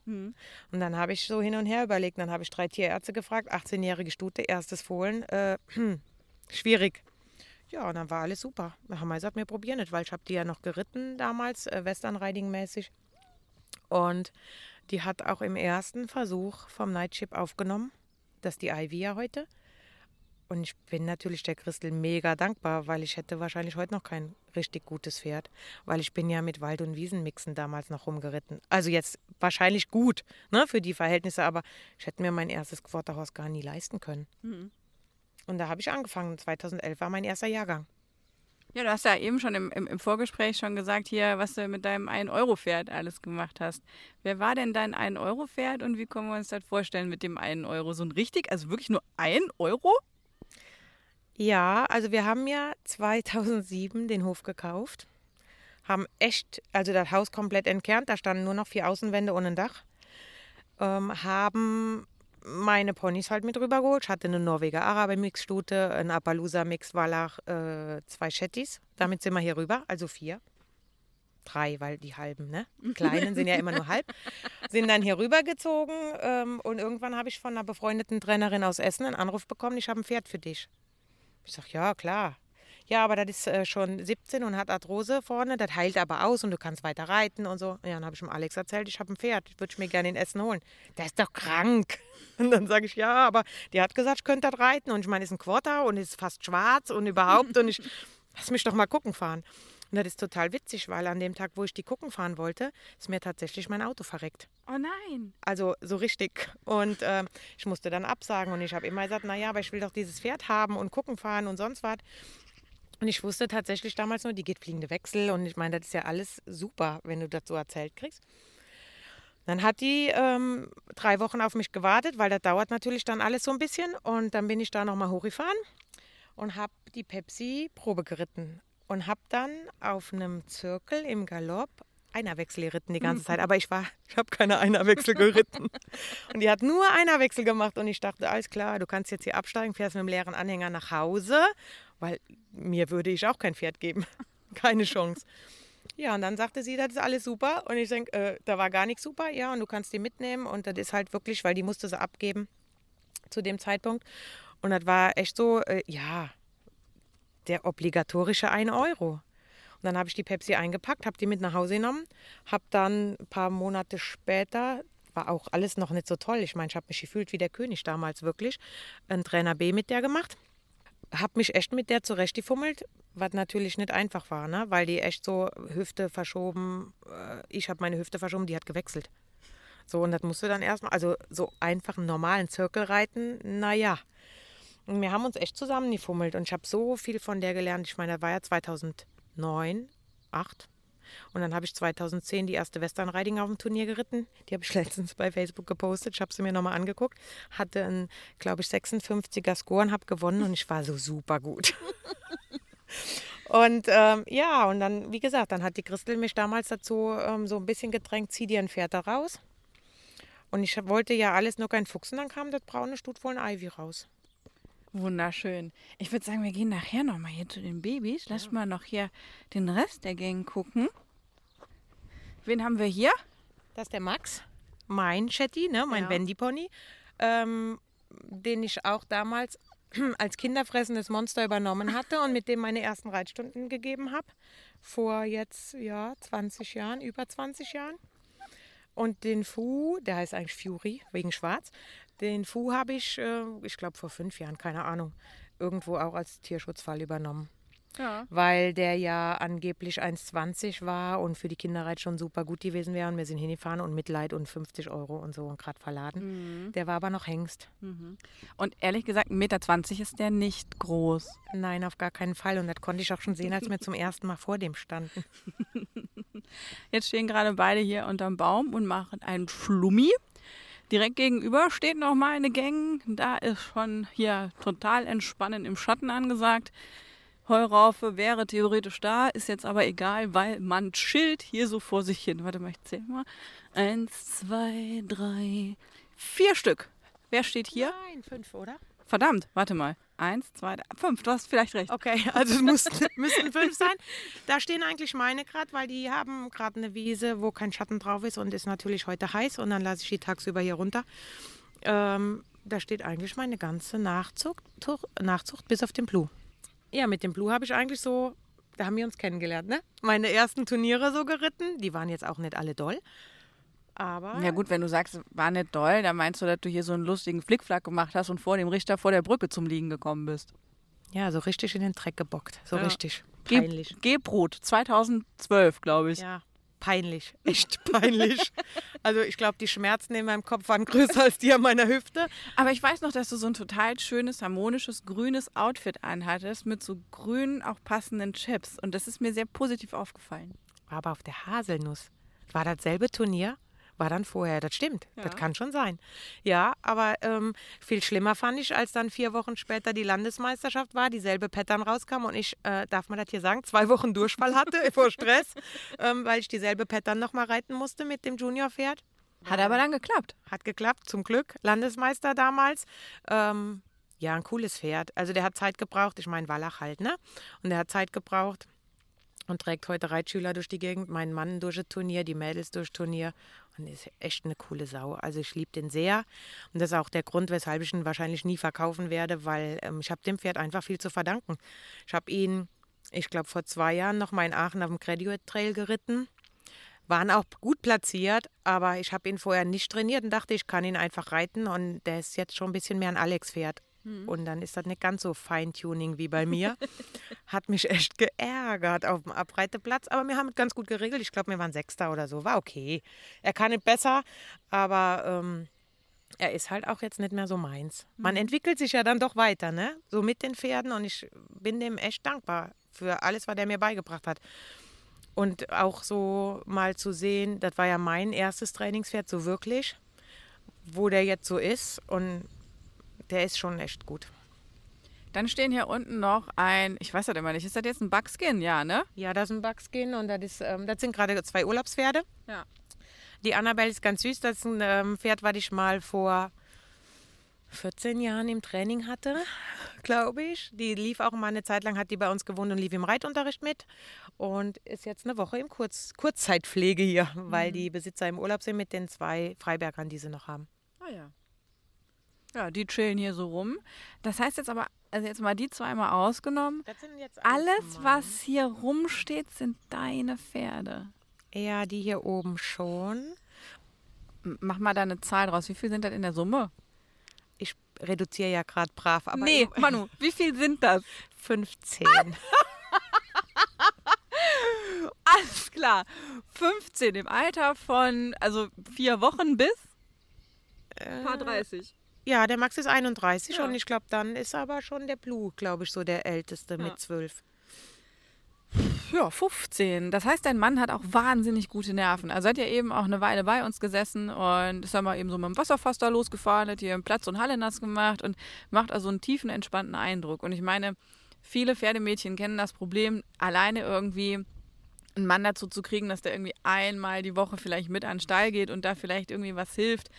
Und dann habe ich so hin und her überlegt. Dann habe ich drei Tierärzte gefragt, 18-jährige Stute, erstes Fohlen. Äh, <clears throat> schwierig. Ja, und dann war alles super. Da haben wir gesagt, wir probieren es, weil ich habe die ja noch geritten damals, äh, Western-Riding-mäßig. Und die hat auch im ersten Versuch vom Nightship aufgenommen. Das ist die Ivy ja heute. Und ich bin natürlich der Christel mega dankbar, weil ich hätte wahrscheinlich heute noch kein richtig gutes Pferd, weil ich bin ja mit Wald- und Wiesenmixen damals noch rumgeritten. Also jetzt wahrscheinlich gut ne, für die Verhältnisse, aber ich hätte mir mein erstes Quarterhorse gar nie leisten können. Und da habe ich angefangen. 2011 war mein erster Jahrgang. Ja, du hast ja eben schon im, im, im Vorgespräch schon gesagt, hier, was du mit deinem 1-Euro-Pferd alles gemacht hast. Wer war denn dein 1-Euro-Pferd und wie können wir uns das vorstellen mit dem 1 Euro? So ein richtig, also wirklich nur 1 Euro? Ja, also wir haben ja 2007 den Hof gekauft, haben echt, also das Haus komplett entkernt, da standen nur noch vier Außenwände und ein Dach, ähm, haben meine Ponys halt mit rübergeholt. Ich hatte eine Norweger Araber Mixstute, ein Appaloosa Mix Wallach, äh, zwei Shetties. Damit sind wir hier rüber, also vier. Drei, weil die halben, ne? <laughs> Kleinen sind ja immer nur halb. Sind dann hier rübergezogen ähm, und irgendwann habe ich von einer befreundeten Trainerin aus Essen einen Anruf bekommen, ich habe ein Pferd für dich. Ich sage, ja, klar. Ja, aber das ist äh, schon 17 und hat Arthrose vorne, das heilt aber aus und du kannst weiter reiten und so. Ja, dann habe ich dem Alex erzählt, ich habe ein Pferd, würde ich mir gerne in Essen holen. Der ist doch krank. <laughs> Und dann sage ich, ja, aber die hat gesagt, ich könnte das reiten und ich meine, ist ein Quarter und ist fast schwarz und überhaupt und ich <laughs> lass mich doch mal gucken fahren. Und das ist total witzig, weil an dem Tag, wo ich die gucken fahren wollte, ist mir tatsächlich mein Auto verreckt. Oh nein. Also so richtig. Und äh, ich musste dann absagen und ich habe immer gesagt, naja, aber ich will doch dieses Pferd haben und gucken fahren und sonst was. Und ich wusste tatsächlich damals nur, die geht fliegende Wechsel und ich meine, das ist ja alles super, wenn du das so erzählt kriegst. Dann hat die ähm, drei Wochen auf mich gewartet, weil das dauert natürlich dann alles so ein bisschen. Und dann bin ich da nochmal hochgefahren und habe die Pepsi Probe geritten und habe dann auf einem Zirkel im Galopp Einerwechsel geritten die ganze <laughs> Zeit. Aber ich war, ich habe keine Einerwechsel geritten. Und die hat nur Einerwechsel gemacht und ich dachte, alles klar, du kannst jetzt hier absteigen, fährst mit dem leeren Anhänger nach Hause, weil mir würde ich auch kein Pferd geben. <laughs> Keine Chance. Ja, und dann sagte sie, das ist alles super. Und ich denke, äh, da war gar nichts super. Ja, und du kannst die mitnehmen. Und das ist halt wirklich, weil die musste sie abgeben zu dem Zeitpunkt. Und das war echt so, äh, ja, der obligatorische 1 Euro. Und dann habe ich die Pepsi eingepackt, habe die mit nach Hause genommen, habe dann ein paar Monate später, war auch alles noch nicht so toll, ich meine, ich habe mich gefühlt wie der König damals wirklich, einen Trainer B mit der gemacht. Habe mich echt mit der zurechtgefummelt, was natürlich nicht einfach war, ne? weil die echt so Hüfte verschoben, äh, ich habe meine Hüfte verschoben, die hat gewechselt. So, und das musste dann erstmal, also so einfach einen normalen Zirkel reiten, naja. Und wir haben uns echt zusammengefummelt und ich habe so viel von der gelernt. Ich meine, da war ja 2009, 8. Und dann habe ich 2010 die erste Western Riding auf dem Turnier geritten. Die habe ich <laughs> letztens bei Facebook gepostet. Ich habe sie mir nochmal angeguckt. Hatte einen, glaube ich, 56er Score und habe gewonnen und ich war so super gut. <laughs> und ähm, ja, und dann, wie gesagt, dann hat die Christel mich damals dazu ähm, so ein bisschen gedrängt, zieh dir ein Pferd da raus. Und ich wollte ja alles nur kein Fuchs und dann kam das braune Stut wohl ein Ivy raus. Wunderschön. Ich würde sagen, wir gehen nachher nochmal hier zu den Babys. Lass mal noch hier den Rest der Gang gucken. Wen haben wir hier? Das ist der Max, mein Chatty, ne, mein Ja. Wendy-Pony, ähm, den ich auch damals <clears throat> als kinderfressendes Monster übernommen hatte und mit dem meine ersten Reitstunden gegeben habe. Vor jetzt, ja, 20 Jahren, über 20 Jahren. Und den Fu, der heißt eigentlich Fury, wegen Schwarz. Den Fu habe ich, äh, ich glaube, vor fünf Jahren, keine Ahnung, irgendwo auch als Tierschutzfall übernommen. Ja. Weil der ja angeblich 1,20 war und für die Kinderreit schon super gut gewesen wäre. Und wir sind hingefahren und Mitleid und 50 Euro und so und gerade verladen. Der war aber noch Hengst. Und ehrlich gesagt, 1,20 Meter ist der nicht groß. Nein, auf gar keinen Fall. Und das konnte ich auch schon sehen, als wir zum ersten Mal vor dem standen. <laughs> Jetzt stehen gerade beide hier unterm Baum und machen einen Schlummi. Direkt gegenüber steht noch mal eine Gang. Da ist schon hier total entspannend im Schatten angesagt. Heuraufe wäre theoretisch da, ist jetzt aber egal, weil man chillt hier so vor sich hin. Warte mal, ich zähle mal. Eins, zwei, drei, vier Stück. Wer steht hier? Nein, fünf, oder? Verdammt, warte mal. Eins, zwei, drei, fünf. Du hast vielleicht recht. Okay, <laughs> also es mussten, müssten fünf sein. Da stehen eigentlich meine gerade, weil die haben gerade eine Wiese, wo kein Schatten drauf ist und ist natürlich heute heiß und dann lasse ich die tagsüber hier runter. Ähm, da steht eigentlich meine ganze Nachzucht, Nachzucht bis auf den Blue. Ja, mit dem Blue habe ich eigentlich so, da haben wir uns kennengelernt, ne? Meine ersten Turniere so geritten, die waren jetzt auch nicht alle doll. Aber Ja gut, wenn du sagst, war nicht doll, dann meinst du, dass du hier so einen lustigen Flickflack gemacht hast und vor dem Richter vor der Brücke zum Liegen gekommen bist. ja, so richtig in den Dreck gebockt. So Ja. richtig. Ge- Peinlich. Gebrot, 2012, glaube ich. Ja, peinlich. <laughs> Echt peinlich. also ich glaube, die Schmerzen in meinem Kopf waren größer als die an meiner Hüfte. Aber ich weiß noch, dass du so ein total schönes, harmonisches, grünes Outfit anhattest mit so grünen, auch passenden Chips. Und das ist mir sehr positiv aufgefallen. War aber auf der Haselnuss. War dasselbe Turnier? War dann vorher, das stimmt. Ja. Das kann schon sein. Ja, aber ähm, viel schlimmer fand ich, als dann vier Wochen später die Landesmeisterschaft war, dieselbe Pattern rauskam und ich, äh, darf man das hier sagen, zwei Wochen Durchfall hatte <laughs> vor Stress, ähm, weil ich dieselbe Pattern nochmal reiten musste mit dem Juniorpferd. Hat aber dann geklappt. Hat geklappt, zum Glück. Landesmeister damals. Ähm, ja, ein cooles Pferd. Also der hat Zeit gebraucht. Ich meine, Wallach halt, ne? Und der hat Zeit gebraucht und trägt heute Reitschüler durch die Gegend, meinen Mann durch das Turnier, die Mädels durch das Turnier. Und ist echt eine coole Sau. Also ich liebe den sehr. Und das ist auch der Grund, weshalb ich ihn wahrscheinlich nie verkaufen werde, weil ähm, ich habe dem Pferd einfach viel zu verdanken. Ich habe ihn, ich glaube, vor zwei Jahren noch mal in Aachen auf dem Graduate Trail geritten. Waren auch gut platziert, aber ich habe ihn vorher nicht trainiert und dachte, ich kann ihn einfach reiten. Und der ist jetzt schon ein bisschen mehr ein Alex-Pferd. Mhm. Und dann ist das nicht ganz so Feintuning wie bei mir. <laughs> Hat mich echt geärgert auf dem Abreiteplatz. Aber wir haben es ganz gut geregelt. Ich glaube, wir waren Sechster oder so. War okay. Er kann nicht besser, aber ähm, er ist halt auch jetzt nicht mehr so meins. Man mhm. entwickelt sich ja dann doch weiter, ne? So mit den Pferden. Und ich bin dem echt dankbar für alles, was er mir beigebracht hat. Und auch so mal zu sehen, das war ja mein erstes Trainingspferd, so wirklich, wo der jetzt so ist. Und der ist schon echt gut. Dann stehen hier unten noch ein, ich weiß das immer nicht, ist das jetzt ein Buckskin, ja, ne? Ja, das ist ein Buckskin und das, ist, ähm, das sind gerade zwei Urlaubspferde. Ja. Die Annabelle ist ganz süß, das ist ein ähm, Pferd, was ich mal vor 14 Jahren im Training hatte, glaube ich. Die lief auch mal eine Zeit lang, hat die bei uns gewohnt und lief im Reitunterricht mit und ist jetzt eine Woche im Kurz Kurzzeitpflege hier, mhm. weil die Besitzer im Urlaub sind mit den zwei Freibergern, die sie noch haben. Ah ja. Ja, die chillen hier so rum. Das heißt jetzt aber, also jetzt mal die zweimal ausgenommen. alles, was hier rumsteht, sind deine Pferde. Ja, die hier oben schon. Mach mal da eine Zahl draus. Wie viel sind das in der Summe? Ich reduziere ja gerade brav. Aber nee, <laughs> Manu, wie viel sind das? 15. <laughs> Alles klar. 15 im Alter von, also vier Wochen bis? Äh, paar 30. Ja, der Max ist 31 ja. und ich glaube, dann ist aber schon der Blue, glaube ich, so der älteste ja. mit 12. Ja, 15. Das heißt, dein Mann hat auch wahnsinnig gute Nerven. Also hat ja eben auch eine Weile bei uns gesessen und ist dann mal eben so mit dem Wasserfass da losgefahren, hat hier Platz und Halle nass gemacht und macht also einen tiefen, entspannten Eindruck. Und ich meine, viele Pferdemädchen kennen das Problem, alleine irgendwie einen Mann dazu zu kriegen, dass der irgendwie einmal die Woche vielleicht mit an den Stall geht und da vielleicht irgendwie was hilft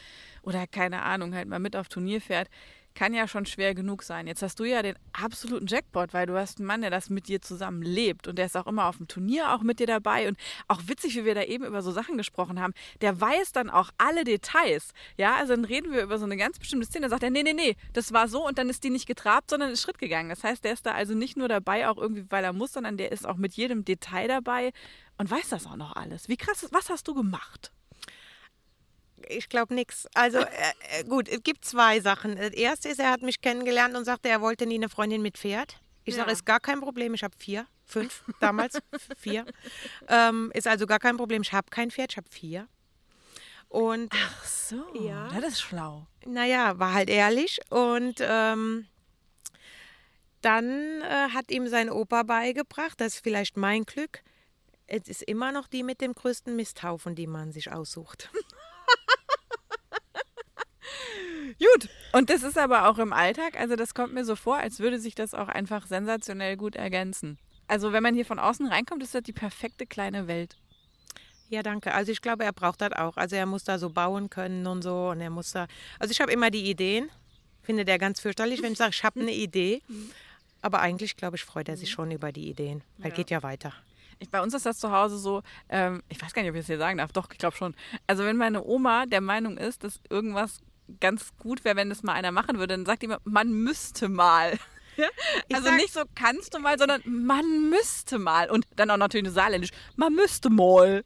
oder keine Ahnung, halt mal mit auf Turnier fährt, kann ja schon schwer genug sein. Jetzt hast du ja den absoluten Jackpot, weil du hast einen Mann, der das mit dir zusammen lebt und der ist auch immer auf dem Turnier auch mit dir dabei und auch witzig, wie wir da eben über so Sachen gesprochen haben, der weiß dann auch alle Details. Ja, also dann reden wir über so eine ganz bestimmte Szene, da sagt er, nee, nee, nee, das war so und dann ist die nicht getrabt, sondern ist Schritt gegangen. Das heißt, der ist da also nicht nur dabei, auch irgendwie, weil er muss, sondern der ist auch mit jedem Detail dabei und weiß das auch noch alles. Wie krass, was hast du gemacht? Ich glaube nichts. Also äh, äh, gut, es gibt zwei Sachen. Das erste ist, er hat mich kennengelernt und sagte, er wollte nie eine Freundin mit Pferd. Ich ja. sage, ist gar kein Problem. Ich habe vier, fünf <laughs> damals, vier. Ähm, ist also gar kein Problem. Ich habe kein Pferd, ich habe vier. Und, Ach so, ja. das ist schlau. Naja, war halt ehrlich. Und ähm, dann äh, hat ihm sein Opa beigebracht, das ist vielleicht mein Glück, es ist immer noch die mit dem größten Misthaufen, die man sich aussucht. <laughs> Gut, und das ist aber auch im Alltag, also das kommt mir so vor, als würde sich das auch einfach sensationell gut ergänzen. Also wenn man hier von außen reinkommt, ist das die perfekte kleine Welt. Ja, danke. Also ich glaube, er braucht das auch. Also er muss da so bauen können und so und er muss da. Also ich habe immer die Ideen. Finde der ganz fürchterlich, wenn ich sage, ich habe eine Idee. Aber eigentlich, glaube ich, freut er sich schon über die Ideen. Weil ja. geht ja weiter. Ich, bei uns ist das zu Hause so, ähm, ich weiß gar nicht, ob ich das hier sagen darf, doch, ich glaube schon. Also wenn meine Oma der Meinung ist, dass irgendwas ganz gut wäre, wenn das mal einer machen würde, dann sagt immer, man müsste mal. <laughs> also sag, nicht so kannst du mal, sondern man müsste mal. Und dann auch natürlich saarländisch, man müsste mal.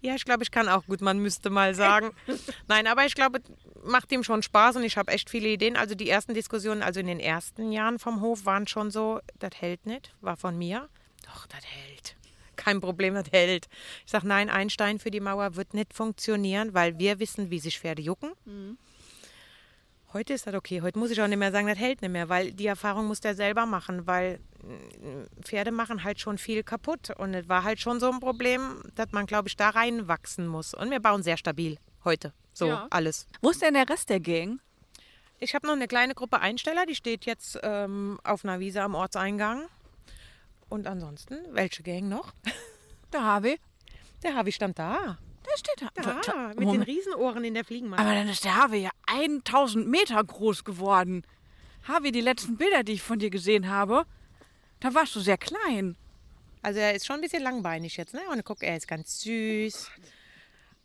Ja, ich glaube, ich kann auch gut, man müsste mal sagen. <laughs> Nein, aber ich glaube, macht ihm schon Spaß und ich habe echt viele Ideen. Also die ersten Diskussionen, also in den ersten Jahren vom Hof, waren schon so, das hält nicht, war von mir. Doch, das hält kein Problem, das hält. Ich sage, nein, ein Stein für die Mauer wird nicht funktionieren, weil wir wissen, wie sich Pferde jucken. Mhm. Heute ist das okay. Heute muss ich auch nicht mehr sagen, das hält nicht mehr, weil die Erfahrung muss der selber machen, weil mm, Pferde machen halt schon viel kaputt. Und es war halt schon so ein Problem, dass man, glaube ich, da reinwachsen muss. Und wir bauen sehr stabil heute. So ja. alles. Wo ist denn der Rest der Gang? Ich habe noch eine kleine Gruppe Einsteller, die steht jetzt ähm, auf einer Wiese am Ortseingang. Und ansonsten, welche Gang noch? Der Harvey. Der Harvey stand da. Der steht da. Da, Ta- mit den Moment. Riesenohren in der Fliegenmaske. Aber dann ist der Harvey ja 1000 Meter groß geworden. Harvey, die letzten Bilder, die ich von dir gesehen habe, da warst du sehr klein. Also er ist schon ein bisschen langbeinig jetzt, ne? Und guck, er ist ganz süß.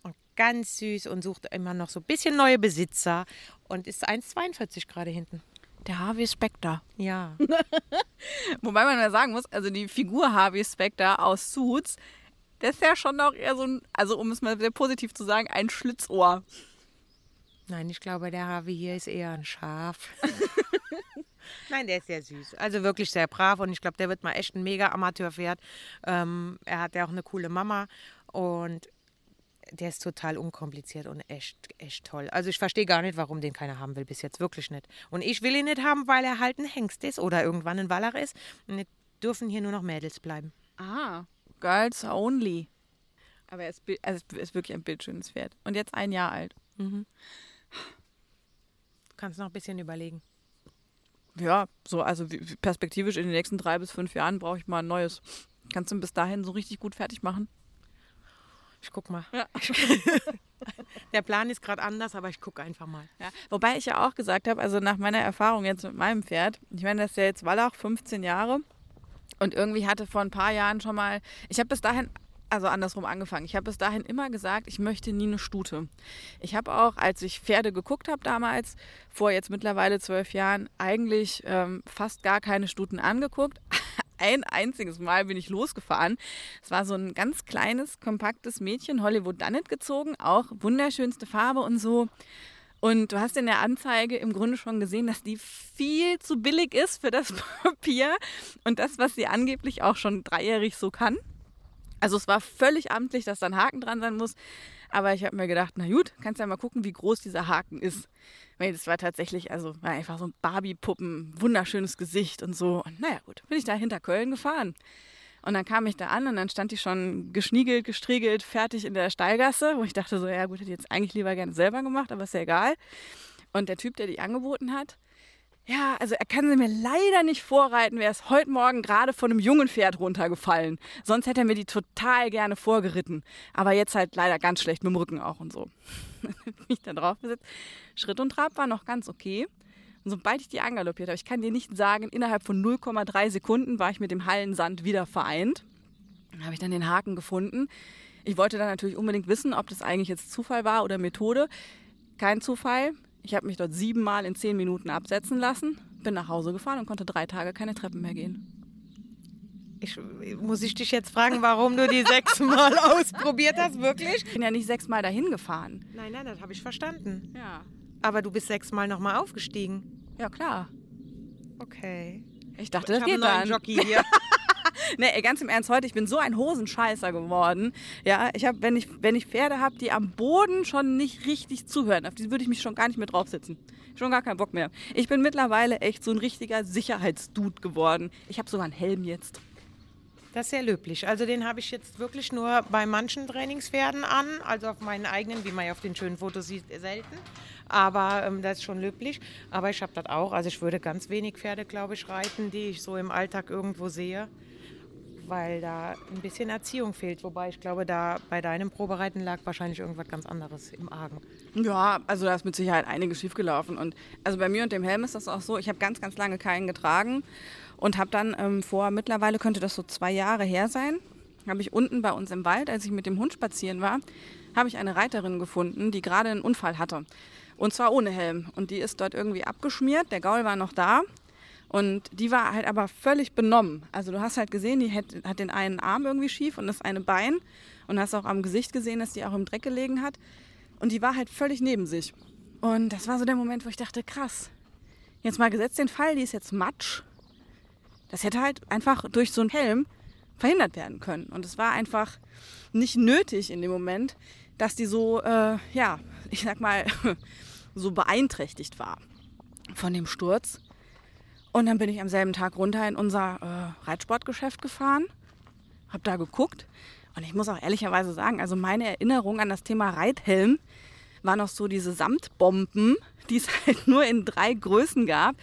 Und ganz süß und sucht immer noch so ein bisschen neue Besitzer. Und ist 1,42 gerade hinten. Der Harvey Specter. Ja. <laughs> Wobei man ja sagen muss, also die Figur Harvey Specter aus Suits, der ist ja schon noch eher so ein, also um es mal sehr positiv zu sagen, ein Schlitzohr. Nein, ich glaube, der Harvey hier ist eher ein Schaf. <laughs> Nein, der ist sehr süß. Also wirklich sehr brav und ich glaube, der wird mal echt ein mega Amateurpferd. Ähm, er hat ja auch eine coole Mama und der ist total unkompliziert und echt, echt toll. Also ich verstehe gar nicht, warum den keiner haben will, bis jetzt wirklich nicht. Und ich will ihn nicht haben, weil er halt ein Hengst ist oder irgendwann ein Wallach ist. Und dürfen hier nur noch Mädels bleiben. Ah, Girls only. Aber er ist, also es ist wirklich ein bildschönes Pferd. Und jetzt ein Jahr alt. Du kannst noch ein bisschen überlegen. Ja, so, also perspektivisch in den nächsten drei bis fünf Jahren brauche ich mal ein neues. Kannst du ihn bis dahin so richtig gut fertig machen? Ich guck mal. Ja. <laughs> Der Plan ist gerade anders, aber ich gucke einfach mal. Ja, wobei ich ja auch gesagt habe, also nach meiner Erfahrung jetzt mit meinem Pferd, ich meine, das ist ja jetzt Wallach, 15 Jahre. Und irgendwie hatte vor ein paar Jahren schon mal, ich habe bis dahin, also andersrum angefangen, ich habe bis dahin immer gesagt, ich möchte nie eine Stute. Ich habe auch, als ich Pferde geguckt habe damals, vor jetzt mittlerweile zwölf Jahren, eigentlich ähm, fast gar keine Stuten angeguckt. <laughs> Ein einziges Mal bin ich losgefahren. Es war so ein ganz kleines, kompaktes Mädchen, Hollywood Dunnet gezogen, auch wunderschönste Farbe und so. Und du hast in der Anzeige im Grunde schon gesehen, dass die viel zu billig ist für das <laughs> Papier und das, was sie angeblich auch schon dreijährig so kann. Also es war völlig amtlich, dass da ein Haken dran sein muss. Aber ich habe mir gedacht, na gut, kannst ja mal gucken, wie groß dieser Haken ist. Weil das war tatsächlich, also war einfach so ein Barbie-Puppen, wunderschönes Gesicht und so. Und naja, gut, bin ich da hinter Köln gefahren. Und dann kam ich da an und dann stand die schon geschniegelt, gestriegelt, fertig in der Stallgasse, wo ich dachte so, ja gut, hätte ich jetzt eigentlich lieber gerne selber gemacht, aber ist ja egal. Und der Typ, der die angeboten hat, ja, also er kann sie mir leider nicht vorreiten, wäre es heute Morgen gerade von einem jungen Pferd runtergefallen. Sonst hätte er mir die total gerne vorgeritten. Aber jetzt halt leider ganz schlecht mit dem Rücken auch und so. <laughs> Dann bin ich da drauf gesetzt. Schritt und Trab war noch ganz okay. Und sobald ich die angaloppiert habe, ich kann dir nicht sagen, innerhalb von 0,3 Sekunden war ich mit dem Hallensand wieder vereint. Dann habe ich dann den Haken gefunden. Ich wollte dann natürlich unbedingt wissen, ob das eigentlich jetzt Zufall war oder Methode. Kein Zufall. Ich habe mich dort siebenmal in zehn Minuten absetzen lassen, bin nach Hause gefahren und konnte drei Tage keine Treppen mehr gehen. Ich, muss ich dich jetzt fragen, warum du die sechsmal <laughs> ausprobiert hast, wirklich? Ich bin ja nicht sechsmal dahin gefahren. Nein, nein, das habe ich verstanden. Ja. Aber du bist sechsmal nochmal aufgestiegen. Ja, klar. Okay. Ich dachte, Ich das habe einen geht dann. Jockey hier. <laughs> Nee, ganz im Ernst, heute, ich bin so ein Hosenscheißer geworden. Ja, ich habe, wenn ich, wenn ich Pferde habe, die am Boden schon nicht richtig zuhören, auf die würde ich mich schon gar nicht mehr draufsetzen. Schon gar keinen Bock mehr. Ich bin mittlerweile echt so ein richtiger Sicherheitsdude geworden. Ich habe sogar einen Helm jetzt. Das ist sehr löblich. Also den habe ich jetzt wirklich nur bei manchen Trainingspferden an, also auf meinen eigenen, wie man ja auf den schönen Fotos sieht, selten. Aber ähm, das ist schon löblich. Aber ich habe das auch. Also ich würde ganz wenig Pferde, glaube ich, reiten, die ich so im Alltag irgendwo sehe, weil da ein bisschen Erziehung fehlt. Wobei ich glaube, da bei deinem Probereiten lag wahrscheinlich irgendwas ganz anderes im Argen. Ja, also da ist mit Sicherheit einiges schiefgelaufen. Und also bei mir und dem Helm ist das auch so, ich habe ganz, ganz lange keinen getragen und habe dann ähm, vor, mittlerweile könnte das so zwei Jahre her sein, habe ich unten bei uns im Wald, als ich mit dem Hund spazieren war, habe ich eine Reiterin gefunden, die gerade einen Unfall hatte. Und zwar ohne Helm. Und die ist dort irgendwie abgeschmiert, der Gaul war noch da. Und die war halt aber völlig benommen. Also du hast halt gesehen, die hat, hat den einen Arm irgendwie schief und das eine Bein. Und hast auch am Gesicht gesehen, dass die auch im Dreck gelegen hat. Und die war halt völlig neben sich. Und das war so der Moment, wo ich dachte, krass. Jetzt mal gesetzt den Fall, die ist jetzt Matsch. Das hätte halt einfach durch so einen Helm verhindert werden können. Und es war einfach nicht nötig in dem Moment, dass die so, äh, ja, ich sag mal, <laughs> so beeinträchtigt war von dem Sturz. Und dann bin ich am selben Tag runter in unser äh, Reitsportgeschäft gefahren, habe da geguckt. Und ich muss auch ehrlicherweise sagen, also meine Erinnerung an das Thema Reithelm war noch so diese Samtbomben, <laughs> die es halt nur in drei Größen gab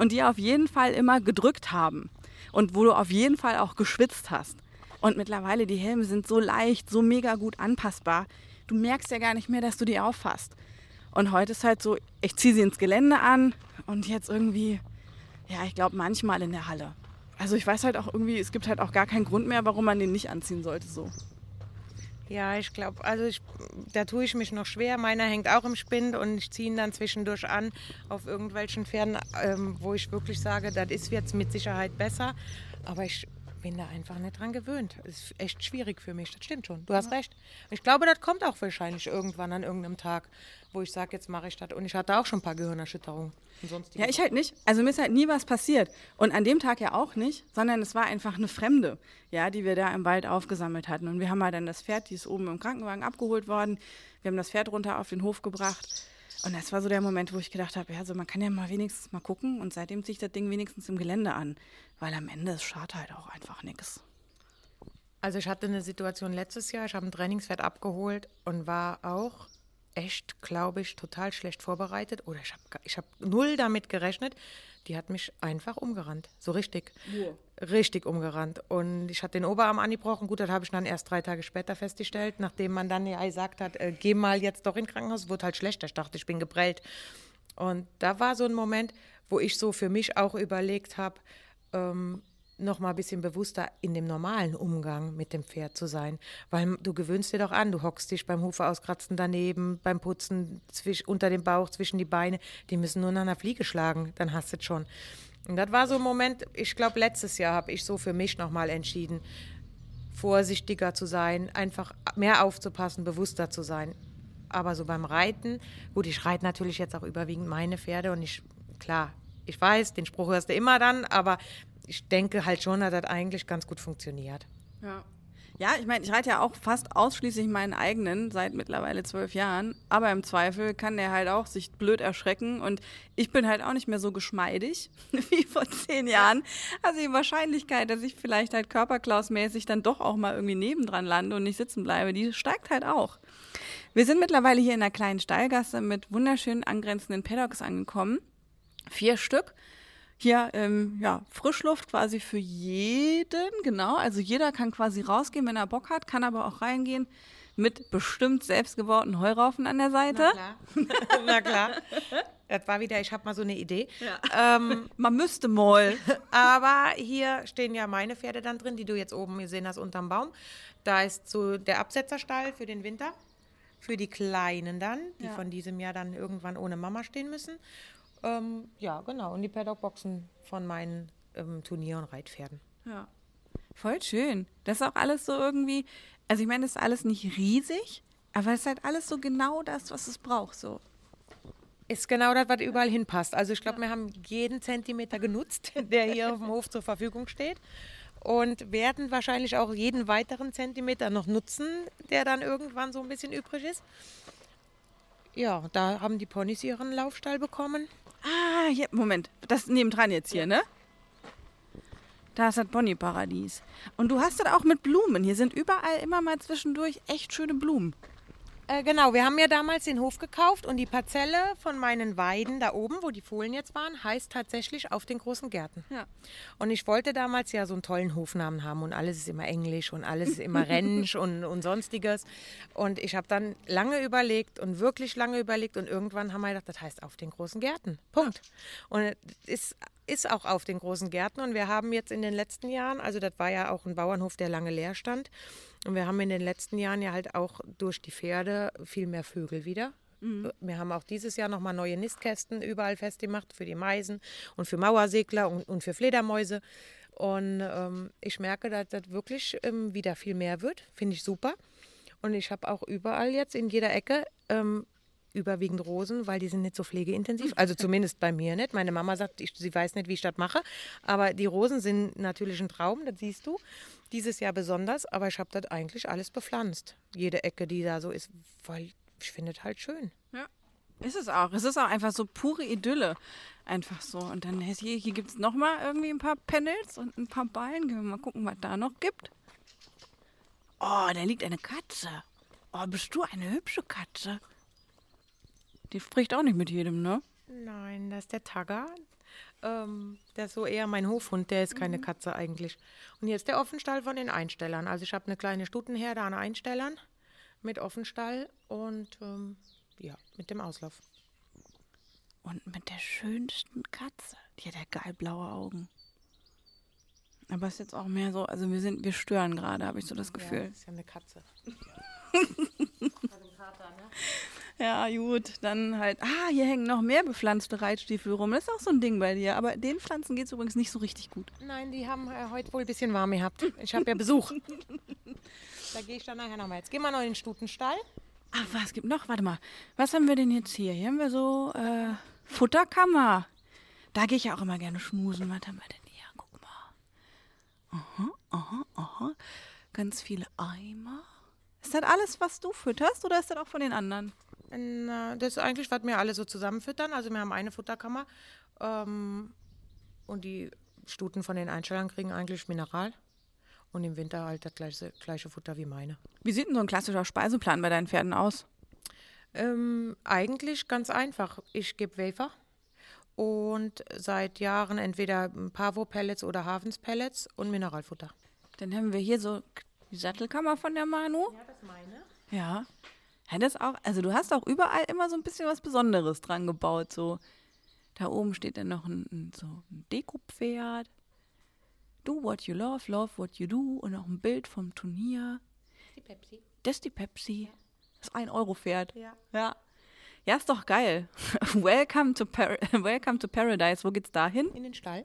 und die auf jeden Fall immer gedrückt haben und wo du auf jeden Fall auch geschwitzt hast. Und mittlerweile die Helme sind so leicht, so mega gut anpassbar. du merkst ja gar nicht mehr, dass du die auffasst. Und heute ist halt so, ich ziehe sie ins Gelände an und jetzt irgendwie, ja, ich glaube manchmal in der Halle. Also ich weiß halt auch irgendwie, es gibt halt auch gar keinen Grund mehr, warum man den nicht anziehen sollte so. Ja, ich glaube, also ich, da tue ich mich noch schwer. Meiner hängt auch im Spind und ich ziehe ihn dann zwischendurch an auf irgendwelchen Pferden, ähm, wo ich wirklich sage, das ist jetzt mit Sicherheit besser. Aber ich bin da einfach nicht dran gewöhnt. Das ist echt schwierig für mich, das stimmt schon. Du hast ja. recht. Ich glaube, das kommt auch wahrscheinlich irgendwann an irgendeinem Tag, wo ich sage, jetzt mache ich das. Und ich hatte auch schon ein paar Gehirnerschütterungen. Ja, ich halt nicht. Also mir ist halt nie was passiert. Und an dem Tag ja auch nicht, sondern es war einfach eine Fremde, ja, die wir da im Wald aufgesammelt hatten. Und wir haben halt dann das Pferd, die ist oben im Krankenwagen abgeholt worden. Wir haben das Pferd runter auf den Hof gebracht. Und das war so der Moment, wo ich gedacht habe, ja, also man kann ja mal wenigstens mal gucken. Und seitdem ziehe ich das Ding wenigstens im Gelände an. Weil am Ende ist schadet halt auch einfach nichts. Also ich hatte eine Situation letztes Jahr, ich habe ein Trainingspferd abgeholt und war auch echt, glaube ich, total schlecht vorbereitet. Oder ich habe ich hab null damit gerechnet. Die hat mich einfach umgerannt. So richtig. Ja. Richtig umgerannt. Und ich hatte den Oberarm angebrochen. Gut, das habe ich dann erst drei Tage später festgestellt, nachdem man dann ja gesagt hat, äh, geh mal jetzt doch ins Krankenhaus. Wurde halt schlechter. Ich dachte, ich bin geprellt. Und da war so ein Moment, wo ich so für mich auch überlegt habe, ähm, noch mal ein bisschen bewusster in dem normalen Umgang mit dem Pferd zu sein. Weil du gewöhnst dir doch an, du hockst dich beim Hufe auskratzen daneben, beim Putzen zwisch, unter dem Bauch, zwischen die Beine. Die müssen nur nach einer Fliege schlagen, dann hast du es schon. Und das war so ein Moment, ich glaube, letztes Jahr habe ich so für mich noch mal entschieden, vorsichtiger zu sein, einfach mehr aufzupassen, bewusster zu sein. Aber so beim Reiten, gut, ich reite natürlich jetzt auch überwiegend meine Pferde und ich, klar, ich weiß, den Spruch hörst du immer dann, aber ich denke halt schon, dass das eigentlich ganz gut funktioniert. Ja. Ja, ich meine, ich reite ja auch fast ausschließlich meinen eigenen seit mittlerweile zwölf Jahren. Aber im Zweifel kann der halt auch sich blöd erschrecken. Und ich bin halt auch nicht mehr so geschmeidig <laughs> wie vor zehn Jahren. Also die Wahrscheinlichkeit, dass ich vielleicht halt körperklausmäßig dann doch auch mal irgendwie nebendran lande und nicht sitzen bleibe, die steigt halt auch. Wir sind mittlerweile hier in einer kleinen Stallgasse mit wunderschönen angrenzenden Paddocks angekommen. Vier Stück hier ähm, ja, Frischluft quasi für jeden, genau. Also jeder kann quasi rausgehen, wenn er Bock hat, kann aber auch reingehen mit bestimmt selbstgebauten Heuraufen an der Seite. Na klar. <laughs> Na klar. Das war wieder, ich habe mal so eine Idee. Ja. Ähm, <laughs> Man müsste mal. Aber hier stehen ja meine Pferde dann drin, die du jetzt oben gesehen hast unterm Baum. Da ist so der Absetzerstall für den Winter. Für die Kleinen dann, die ja. von diesem Jahr dann irgendwann ohne Mama stehen müssen. Ähm, ja, genau. Und die Paddockboxen von meinen ähm, Turnier- und Reitpferden. Ja. Voll schön. Das ist auch alles so irgendwie, also ich meine, das ist alles nicht riesig, aber es ist halt alles so genau das, was es braucht. So. Ist genau das, was überall hinpasst. Also ich glaube, wir haben jeden Zentimeter genutzt, <laughs> der hier auf dem Hof zur Verfügung steht. Und werden wahrscheinlich auch jeden weiteren Zentimeter noch nutzen, der dann irgendwann so ein bisschen übrig ist. Ja, da haben die Ponys ihren Laufstall bekommen. Ah, hier, Moment. Das nebendran jetzt hier, ne? Da ist das Bonnie-Paradies. Und du hast das auch mit Blumen. Hier sind überall immer mal zwischendurch echt schöne Blumen. Äh, genau, wir haben ja damals den Hof gekauft und die Parzelle von meinen Weiden da oben, wo die Fohlen jetzt waren, heißt tatsächlich auf den großen Gärten. Ja. Und ich wollte damals ja so einen tollen Hofnamen haben und alles ist immer Englisch und alles ist immer <laughs> Rentsch und, und sonstiges. Und ich habe dann lange überlegt und wirklich lange überlegt und irgendwann haben wir gedacht, das heißt auf den großen Gärten. Punkt. Und es ist ist auch auf den großen Gärten und wir haben jetzt in den letzten Jahren, also das war ja auch ein Bauernhof, der lange leer stand, und wir haben in den letzten Jahren ja halt auch durch die Pferde viel mehr Vögel wieder. Mhm. Wir haben auch dieses Jahr nochmal neue Nistkästen überall festgemacht für die Meisen und für Mauersegler und, und für Fledermäuse. Und ähm, ich merke, dass das wirklich ähm, wieder viel mehr wird. Finde ich super. Und ich habe auch überall jetzt in jeder Ecke ähm, überwiegend Rosen, weil die sind nicht so pflegeintensiv. Also zumindest bei mir nicht. Meine Mama sagt, ich, sie weiß nicht, wie ich das mache. Aber die Rosen sind natürlich ein Traum, das siehst du. Dieses Jahr besonders, aber ich habe das eigentlich alles bepflanzt. Jede Ecke, die da so ist, weil ich finde es halt schön. Ja. Ist es auch. Es ist auch einfach so pure Idylle. Einfach so. Und dann hier, hier gibt es nochmal irgendwie ein paar Panels und ein paar Ballen. Gehen wir mal gucken, was da noch gibt. Oh, da liegt eine Katze. Oh, bist du eine hübsche Katze? Die spricht auch nicht mit jedem, ne? Nein, das ist der Tagger. Ähm, der ist so eher mein Hofhund, der ist keine mhm. Katze eigentlich. Und hier ist der Offenstall von den Einstellern. Also ich habe eine kleine Stutenherde an Einstellern. mit Offenstall und ähm, ja, mit dem Auslauf. Und mit der schönsten Katze. Die hat ja geil blaue Augen. Aber es ist jetzt auch mehr so, also wir sind, wir stören gerade, habe ich so das Ja, Gefühl. ist ja eine Katze. <laughs> Ja, gut, dann halt. Ah, hier hängen noch mehr bepflanzte Reitstiefel rum. Das ist auch so ein Ding bei dir. Aber den Pflanzen geht es übrigens nicht so richtig gut. Nein, die haben äh, heute wohl ein bisschen warm gehabt. Ich habe ja Besuch. <laughs> da gehe ich dann nachher nochmal. Jetzt gehen wir noch in den Stutenstall. Ach, was gibt noch? Warte mal. Was haben wir denn jetzt hier? Hier haben wir so äh, Futterkammer. Da gehe ich ja auch immer gerne schmusen. Was haben wir denn hier? Guck mal. Aha, aha, aha. Ganz viele Eimer. Ist das alles, was du fütterst oder ist das auch von den anderen? Na, das ist eigentlich, was wir alle so zusammenfüttern. Also wir haben eine Futterkammer ähm, und die Stuten von den Einstellern kriegen eigentlich Mineral und im Winter halt das gleiche, gleiche Futter wie meine. Wie sieht denn so ein klassischer Speiseplan bei deinen Pferden aus? Ähm, eigentlich ganz einfach. Ich gebe Wafer und seit Jahren entweder Pavo-Pellets oder Hafenspellets und Mineralfutter. Dann haben wir hier so die Sattelkammer von der Manu. Ja, das meine. Ja. Ja, das auch, also du hast auch überall immer so ein bisschen was Besonderes dran gebaut. So, da oben steht dann noch ein, ein, so ein Dekopferd. Do what you love, love what you do. Und auch ein Bild vom Turnier. Die Pepsi. Das ist die Pepsi. Das 1-Euro-Pferd. Ja. Ja. Ja, ist doch geil. <laughs> Welcome to, Par Welcome to Paradise. Wo geht's da hin? In den Stall.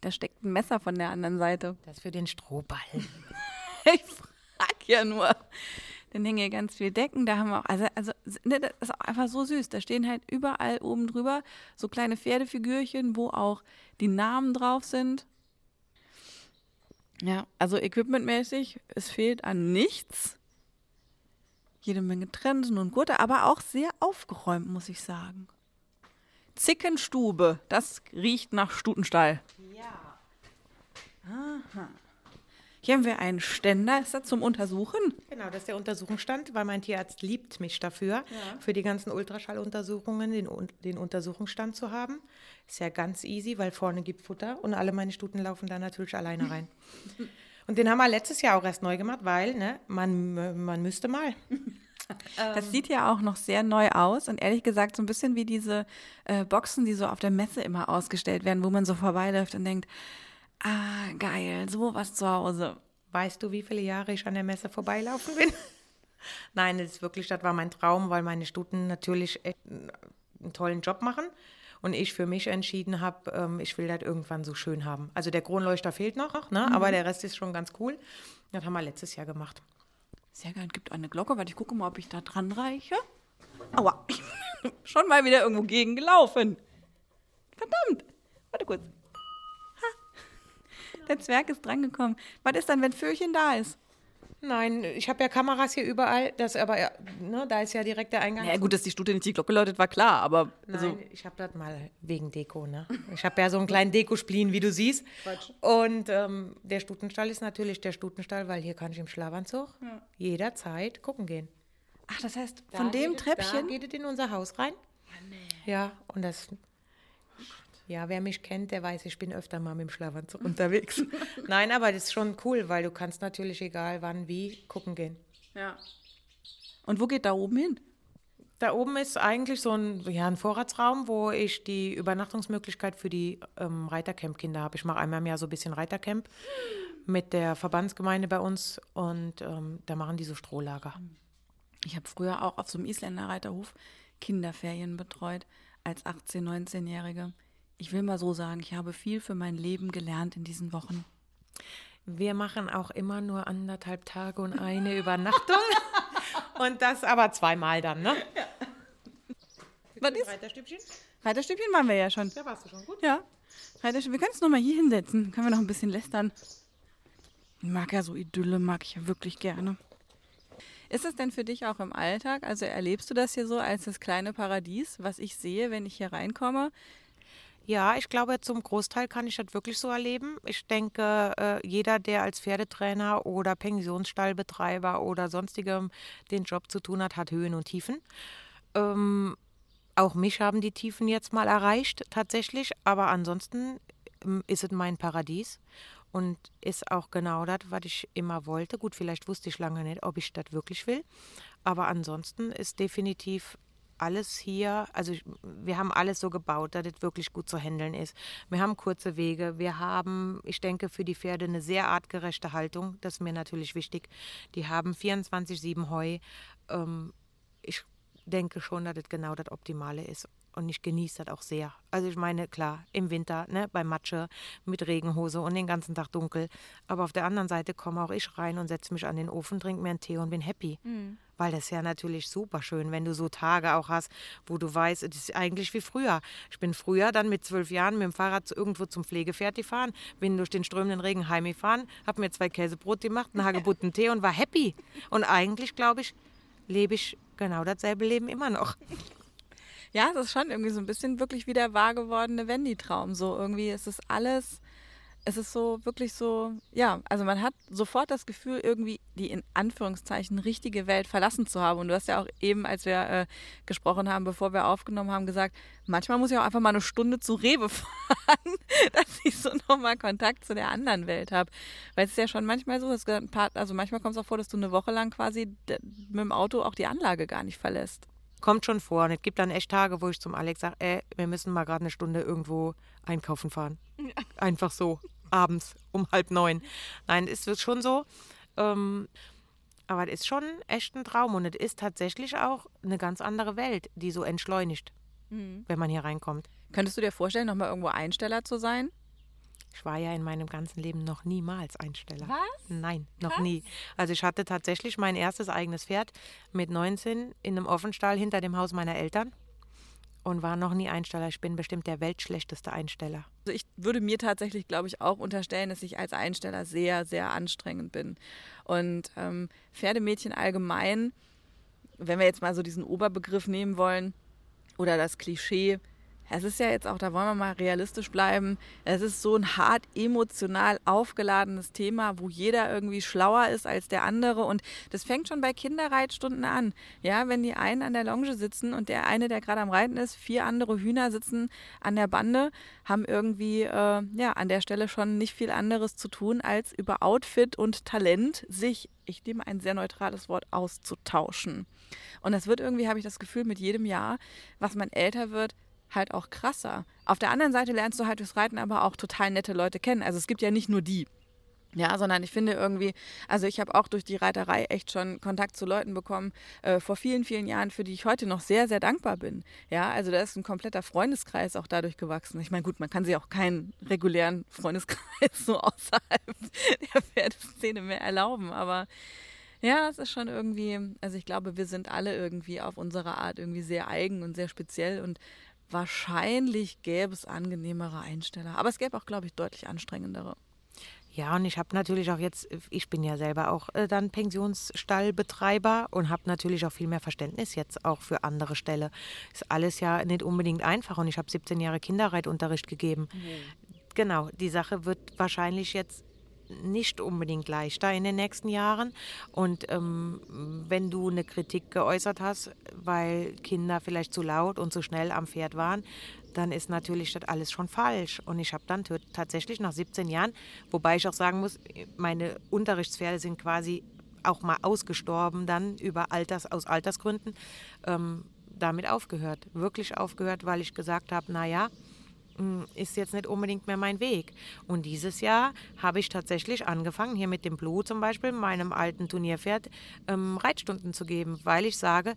Da steckt ein Messer von der anderen Seite. Das für den Strohball. <laughs> Ich frag ja nur. Dann hängen hier ganz viele Decken. Da haben wir auch, also, also ne, das ist auch einfach so süß. Da stehen halt überall oben drüber so kleine Pferdefigürchen, wo auch die Namen drauf sind. Ja, also equipmentmäßig, es fehlt an nichts. Jede Menge Trensen und Gurte, aber auch sehr aufgeräumt, muss ich sagen. Zickenstube, das riecht nach Stutenstall. Ja. Hier haben wir einen Ständer, ist das zum Untersuchen? Genau, das ist der Untersuchungsstand, weil mein Tierarzt liebt mich dafür, für die ganzen Ultraschalluntersuchungen den, den Untersuchungsstand zu haben. Ist ja ganz easy, weil vorne gibt Futter und alle meine Stuten laufen da natürlich alleine rein. <laughs> Und den haben wir letztes Jahr auch erst neu gemacht, weil ne, man, man müsste mal. <laughs> Das sieht ja auch noch sehr neu aus und ehrlich gesagt so ein bisschen wie diese äh, Boxen, die so auf der Messe immer ausgestellt werden, wo man so vorbeiläuft und denkt, ah, geil, sowas zu Hause. Weißt du, wie viele Jahre ich an der Messe vorbeilaufen bin? <laughs> Nein, das ist wirklich, das war mein Traum, weil meine Stuten natürlich echt einen tollen Job machen. Und ich für mich entschieden habe, ähm, ich will das irgendwann so schön haben. Also der Kronleuchter fehlt noch, ne? aber der Rest ist schon ganz cool. Das haben wir letztes Jahr gemacht. Sehr geil, gibt eine Glocke, weil ich gucke mal, ob ich da dran reiche. Aua, <laughs> schon mal wieder irgendwo gegen gelaufen. Verdammt, warte kurz. Der Zwerg ist drangekommen. Was ist dann, wenn Föhrchen da ist? Nein, ich habe ja Kameras hier überall. Das aber, ja, ne, da ist ja direkt der Eingang. Ja gut, dass die Stute nicht die Glocke läutet, war klar, aber Nein, also, ich habe das mal wegen Deko, ne? Ich habe ja so einen kleinen Dekospleen, wie du siehst. Und ähm, der Stutenstall ist natürlich der Stutenstall, weil hier kann ich im Schlafanzug jederzeit gucken gehen. ach, das heißt, Da von dem geht es- Treppchen Da geht es in unser Haus rein. Ja, und das. Ja, wer mich kennt, der weiß, ich bin öfter mal mit dem Schlafanzug <laughs> unterwegs. <laughs> Nein, aber das ist schon cool, weil du kannst natürlich egal wann, wie gucken gehen. Ja. Und wo geht da oben hin? Da oben ist eigentlich so ein, ja, ein Vorratsraum, wo ich die Übernachtungsmöglichkeit für die ähm, Reitercamp-Kinder habe. Ich mache einmal im Jahr so ein bisschen Reitercamp mit der Verbandsgemeinde bei uns und ähm, da machen die so Strohlager. Ich habe früher auch auf so einem Isländer Reiterhof Kinderferien betreut als 18-, 19-Jährige. Ich will mal so sagen, ich habe viel für mein Leben gelernt in diesen Wochen. Wir machen auch immer nur anderthalb Tage und eine Übernachtung. und das aber zweimal dann, ne? Was ist? Reiterstübchen? Reiterstübchen waren wir ja schon. Da warst du schon gut. Ja. Reiterstübchen. Wir können uns noch mal hier hinsetzen. Können wir noch ein bisschen lästern. Ich mag ja so Idylle, mag ich ja wirklich gerne. Ist es denn für dich auch im Alltag? Also erlebst du das hier so als das kleine Paradies, was ich sehe, wenn ich hier reinkomme? Ja, ich glaube, zum Großteil kann ich das wirklich so erleben. Ich denke, äh, jeder, der als Pferdetrainer oder Pensionsstallbetreiber oder sonstigem den Job zu tun hat, hat Höhen und Tiefen. Ähm, auch mich haben die Tiefen jetzt mal erreicht, tatsächlich. Aber ansonsten ähm, ist es mein Paradies. und ist auch genau das, was ich immer wollte. Gut, vielleicht wusste ich lange nicht, ob ich das wirklich will, aber ansonsten ist definitiv alles hier, also wir haben alles so gebaut, dass es wirklich gut zu handeln ist. Wir haben kurze Wege, wir haben, ich denke, für die Pferde eine sehr artgerechte Haltung, das ist mir natürlich wichtig. Die haben 24-7 Heu. Ähm, ich denke schon, dass das genau das Optimale ist und ich genieße das auch sehr. Also ich meine, klar, im Winter, ne, bei Matsche, mit Regenhose und den ganzen Tag dunkel. Aber auf der anderen Seite komme auch ich rein und setze mich an den Ofen, trinke mir einen Tee und bin happy. Mhm. Weil das ist ja natürlich super schön, wenn du so Tage auch hast, wo du weißt, es ist eigentlich wie früher. Ich bin früher dann mit zwölf Jahren mit dem Fahrrad irgendwo zum Pflegepferd gefahren, bin durch den strömenden Regen heimgefahren, habe mir zwei Käsebrot gemacht, einen Hagebutten Tee und war happy. Und eigentlich, glaube ich, lebe ich genau dasselbe Leben immer noch. <laughs> Ja, es ist schon irgendwie so ein bisschen wirklich wie der wahr gewordene Wendy-Traum. So irgendwie ist es alles, es ist so wirklich so, ja, also man hat sofort das Gefühl, irgendwie die in Anführungszeichen richtige Welt verlassen zu haben. Und du hast ja auch eben, als wir äh, gesprochen haben, bevor wir aufgenommen haben, gesagt, manchmal muss ich auch einfach mal eine Stunde zu Rewe <laughs> fahren, dass ich so nochmal Kontakt zu der anderen Welt habe. Weil es ist ja schon manchmal so, dass ein paar, also manchmal kommt es auch vor, dass du eine Woche lang quasi mit dem Auto auch die Anlage gar nicht verlässt. Kommt schon vor. Und es gibt dann echt Tage, wo ich zum Alex sage, ey, wir müssen mal gerade eine Stunde irgendwo einkaufen fahren. Einfach so, abends um halb neun. Nein, es wird schon so. Ähm, aber es ist schon echt ein Traum und es ist tatsächlich auch eine ganz andere Welt, die so entschleunigt, mhm. wenn man hier reinkommt. Könntest du dir vorstellen, nochmal irgendwo Einsteller zu sein? Ich war ja in meinem ganzen Leben noch niemals Einsteller. Was? Nein, noch Was? nie. Also ich hatte tatsächlich mein erstes eigenes Pferd mit 19 in einem Offenstall hinter dem Haus meiner Eltern und war noch nie Einsteller. Ich bin bestimmt der weltschlechteste Einsteller. Also ich würde mir tatsächlich, glaube ich, auch unterstellen, dass ich als Einsteller sehr, sehr anstrengend bin. Und ähm, Pferdemädchen allgemein, wenn wir jetzt mal so diesen Oberbegriff nehmen wollen oder das Klischee, es ist ja jetzt auch, da wollen wir mal realistisch bleiben, es ist so ein hart emotional aufgeladenes Thema, wo jeder irgendwie schlauer ist als der andere und das fängt schon bei Kinderreitstunden an. Ja, wenn die einen an der Longe sitzen und der eine, der gerade am Reiten ist, vier andere Hühner sitzen an der Bande, haben irgendwie äh, ja an der Stelle schon nicht viel anderes zu tun, als über Outfit und Talent sich, ich nehme ein sehr neutrales Wort, auszutauschen. Und das wird irgendwie, habe ich das Gefühl, mit jedem Jahr, was man älter wird, halt auch krasser. Auf der anderen Seite lernst du halt durchs Reiten aber auch total nette Leute kennen. Also es gibt ja nicht nur die. Ja, sondern ich finde irgendwie, also ich habe auch durch die Reiterei echt schon Kontakt zu Leuten bekommen, äh, vor vielen, vielen Jahren, für die ich heute noch sehr, sehr dankbar bin. Ja, also da ist ein kompletter Freundeskreis auch dadurch gewachsen. Ich meine, gut, man kann sich auch keinen regulären Freundeskreis <laughs> so außerhalb der Pferdeszene mehr erlauben, aber ja, es ist schon irgendwie, also ich glaube, wir sind alle irgendwie auf unsere Art irgendwie sehr eigen und sehr speziell und wahrscheinlich gäbe es angenehmere Einsteller. Aber es gäbe auch, glaube ich, deutlich anstrengendere. Ja, und ich habe natürlich auch jetzt, ich bin ja selber auch äh, dann Pensionsstallbetreiber und habe natürlich auch viel mehr Verständnis jetzt auch für andere Ställe. Ist alles ja nicht unbedingt einfach und ich habe 17 Jahre Kinderreitunterricht gegeben. Mhm. Genau, die Sache wird wahrscheinlich jetzt nicht unbedingt leichter in den nächsten Jahren. Und ähm, wenn du eine Kritik geäußert hast, weil Kinder vielleicht zu laut und zu schnell am Pferd waren, dann ist natürlich das alles schon falsch. Und ich habe dann tatsächlich nach 17 Jahren, wobei ich auch sagen muss, meine Unterrichtspferde sind quasi auch mal ausgestorben dann über Alters, aus Altersgründen, ähm, damit aufgehört. Wirklich aufgehört, weil ich gesagt habe, naja, hm, ist jetzt nicht unbedingt mehr mein Weg. Und dieses Jahr habe ich tatsächlich angefangen, hier mit dem Blue zum Beispiel, meinem alten Turnierpferd, ähm, Reitstunden zu geben, weil ich sage,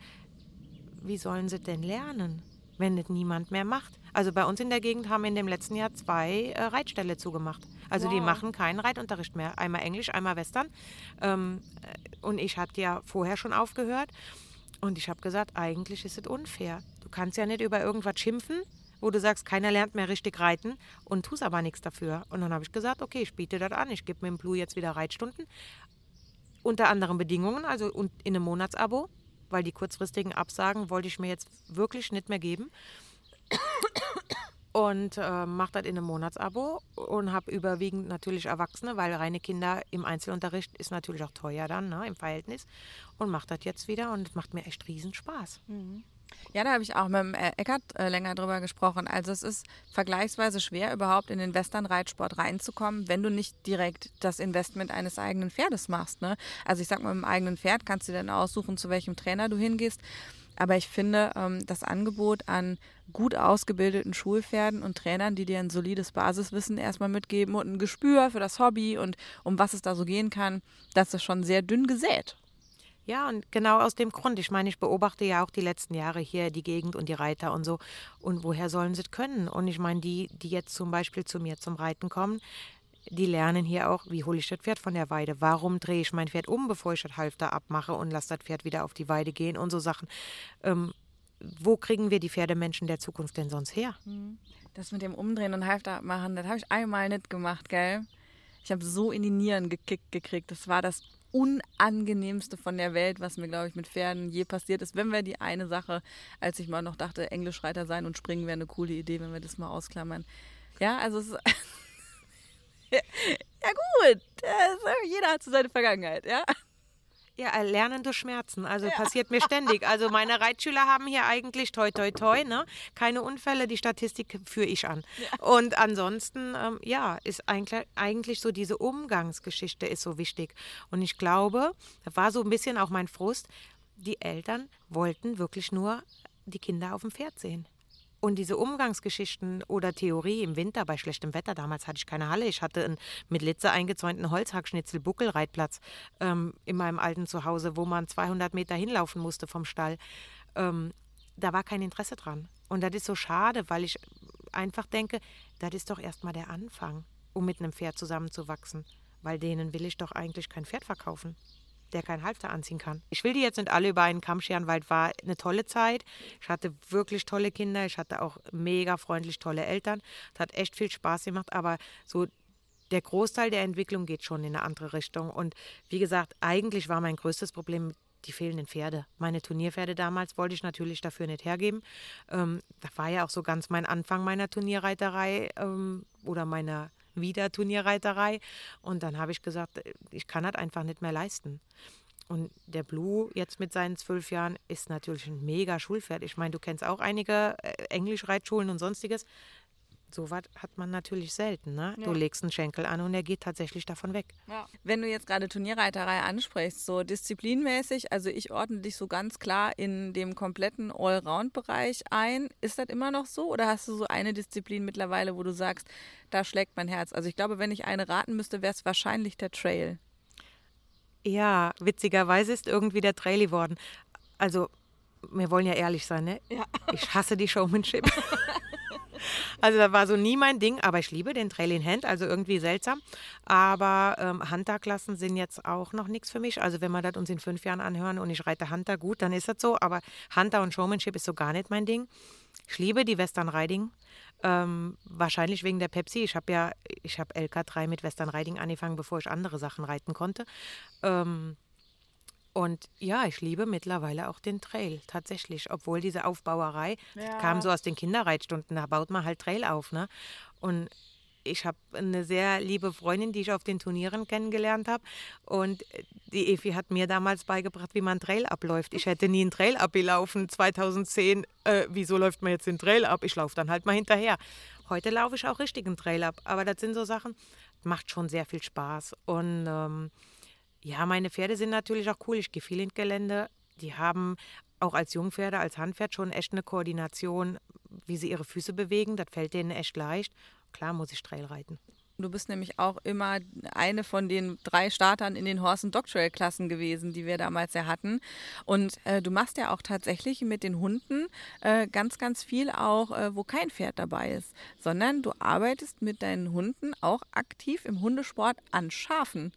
wie sollen sie denn lernen, wenn das niemand mehr macht? Also bei uns in der Gegend haben in dem letzten Jahr zwei äh, Reitställe zugemacht. Also wow. die machen keinen Reitunterricht mehr. Einmal Englisch, einmal Western. Ähm, äh, und ich hatte ja vorher schon aufgehört. Und ich habe gesagt, eigentlich ist es unfair. Du kannst ja nicht über irgendwas schimpfen, wo du sagst, keiner lernt mehr richtig reiten und tust aber nichts dafür. Und dann habe ich gesagt, okay, ich biete das an. Ich gebe mir im Blue jetzt wieder Reitstunden. Unter anderen Bedingungen, also in einem Monatsabo, weil die kurzfristigen Absagen wollte ich mir jetzt wirklich nicht mehr geben. Und äh, mache das in einem Monatsabo und habe überwiegend natürlich Erwachsene, weil reine Kinder im Einzelunterricht ist natürlich auch teuer dann ne, im Verhältnis. Und mache das jetzt wieder und macht mir echt riesen Spaß. Mhm. Ja, da habe ich auch mit dem äh, Eckert äh, länger drüber gesprochen. Also es ist vergleichsweise schwer, überhaupt in den Western-Reitsport reinzukommen, wenn du nicht direkt das Investment eines eigenen Pferdes machst. Ne? Also ich sag mal, mit dem eigenen Pferd kannst du dann aussuchen, zu welchem Trainer du hingehst. Aber ich finde, ähm, das Angebot an gut ausgebildeten Schulpferden und Trainern, die dir ein solides Basiswissen erstmal mitgeben und ein Gespür für das Hobby und um was es da so gehen kann, das ist schon sehr dünn gesät. Ja, und genau aus dem Grund. Ich meine, ich beobachte ja auch die letzten Jahre hier die Gegend und die Reiter und so. Und woher sollen sie es können? Und ich meine, die, die jetzt zum Beispiel zu mir zum Reiten kommen, die lernen hier auch, wie hole ich das Pferd von der Weide? Warum drehe ich mein Pferd um, bevor ich das Halfter abmache und lasse das Pferd wieder auf die Weide gehen und so Sachen. Ähm, wo kriegen wir die Pferdemenschen der Zukunft denn sonst her? Mhm. Das mit dem Umdrehen und Halfter abmachen, das habe ich einmal nicht gemacht, gell? Ich habe so in die Nieren gekickt gekriegt. Das war das unangenehmste von der Welt, was mir, glaube ich, mit Pferden je passiert ist. Wenn wir die eine Sache, als ich mal noch dachte, Englischreiter sein und springen wäre eine coole Idee, wenn wir das mal ausklammern. Ja, also es <laughs> ja, gut, jeder hat so seine Vergangenheit, ja. Ja, lernen durch Schmerzen. Also ja. passiert mir ständig. Also meine Reitschüler haben hier eigentlich toi toi toi, ne? Keine Unfälle, die Statistik führe ich an. Ja. Und ansonsten, ähm, ja, ist eigentlich, eigentlich so diese Umgangsgeschichte ist so wichtig. Und ich glaube, da war so ein bisschen auch mein Frust, die Eltern wollten wirklich nur die Kinder auf dem Pferd sehen. Und diese Umgangsgeschichten oder Theorie im Winter bei schlechtem Wetter, damals hatte ich keine Halle, ich hatte einen mit Litze eingezäunten Holzhackschnitzel Buckelreitplatz ähm, in meinem alten Zuhause, wo man 200 Meter hinlaufen musste vom Stall. Ähm, da war kein Interesse dran. Und das ist so schade, weil ich einfach denke, das ist doch erstmal der Anfang, um mit einem Pferd zusammenzuwachsen. Weil denen will ich doch eigentlich kein Pferd verkaufen der kein Halfter anziehen kann. Ich will die jetzt nicht alle über einen Kamm scheren, weil es war eine tolle Zeit. Ich hatte wirklich tolle Kinder. Ich hatte auch mega freundlich tolle Eltern. Es hat echt viel Spaß gemacht, aber so der Großteil der Entwicklung geht schon in eine andere Richtung. Und wie gesagt, eigentlich war mein größtes Problem die fehlenden Pferde. Meine Turnierpferde damals wollte ich natürlich dafür nicht hergeben. Ähm, das war ja auch so ganz mein Anfang meiner Turnierreiterei ähm, oder meiner wieder Turnierreiterei. Und dann habe ich gesagt, ich kann das einfach nicht mehr leisten. Und der Blue jetzt mit seinen zwölf Jahren ist natürlich ein mega Schulpferd. Ich meine, du kennst auch einige äh, Englischreitschulen und sonstiges so was hat man natürlich selten. Ne? Ja. Du legst einen Schenkel an und er geht tatsächlich davon weg. Ja. Wenn du jetzt gerade Turnierreiterei ansprichst, so disziplinmäßig, also ich ordne dich so ganz klar in dem kompletten Allround-Bereich ein. Ist das immer noch so oder hast du so eine Disziplin mittlerweile, wo du sagst, da schlägt mein Herz? Also ich glaube, wenn ich eine raten müsste, wäre es wahrscheinlich der Trail. Ja, witzigerweise ist irgendwie der Trail geworden. Also, wir wollen ja ehrlich sein, ne? Ja. Ich hasse die Showmanship. <laughs> Also das war so nie mein Ding, aber ich liebe den Trail in Hand, also irgendwie seltsam. Aber ähm, Hunter-Klassen sind jetzt auch noch nichts für mich. Also wenn wir das uns in fünf Jahren anhören und ich reite Hunter, gut, dann ist das so. Aber Hunter und Showmanship ist so gar nicht mein Ding. Ich liebe die Western Riding. Ähm, wahrscheinlich wegen der Pepsi. Ich habe ja, ich habe LK3 mit Western Riding angefangen, bevor ich andere Sachen reiten konnte. Ähm, und ja, ich liebe mittlerweile auch den Trail, tatsächlich. Obwohl diese Aufbauerei ja. kam so aus den Kinderreitstunden, da baut man halt Trail auf. Ne? Und ich habe eine sehr liebe Freundin, die ich auf den Turnieren kennengelernt habe. Und die Evi hat mir damals beigebracht, wie man Trail abläuft. Ich hätte nie einen Trail abgelaufen 2010. Äh, wieso läuft man jetzt den Trail ab? Ich laufe dann halt mal hinterher. Heute laufe ich auch richtig einen Trail ab. Aber das sind so Sachen, macht schon sehr viel Spaß. Und ähm, ja, meine Pferde sind natürlich auch cool. Ich gehe viel ins Gelände. Die haben auch als Jungpferde, als Handpferd schon echt eine Koordination, wie sie ihre Füße bewegen. Das fällt denen echt leicht. Klar muss ich Trail reiten. Du bist nämlich auch immer eine von den drei Startern in den Horse- und Dogtrail-Klassen gewesen, die wir damals ja hatten. Und äh, du machst ja auch tatsächlich mit den Hunden äh, ganz, ganz viel auch, äh, wo kein Pferd dabei ist, sondern du arbeitest mit deinen Hunden auch aktiv im Hundesport an Schafen.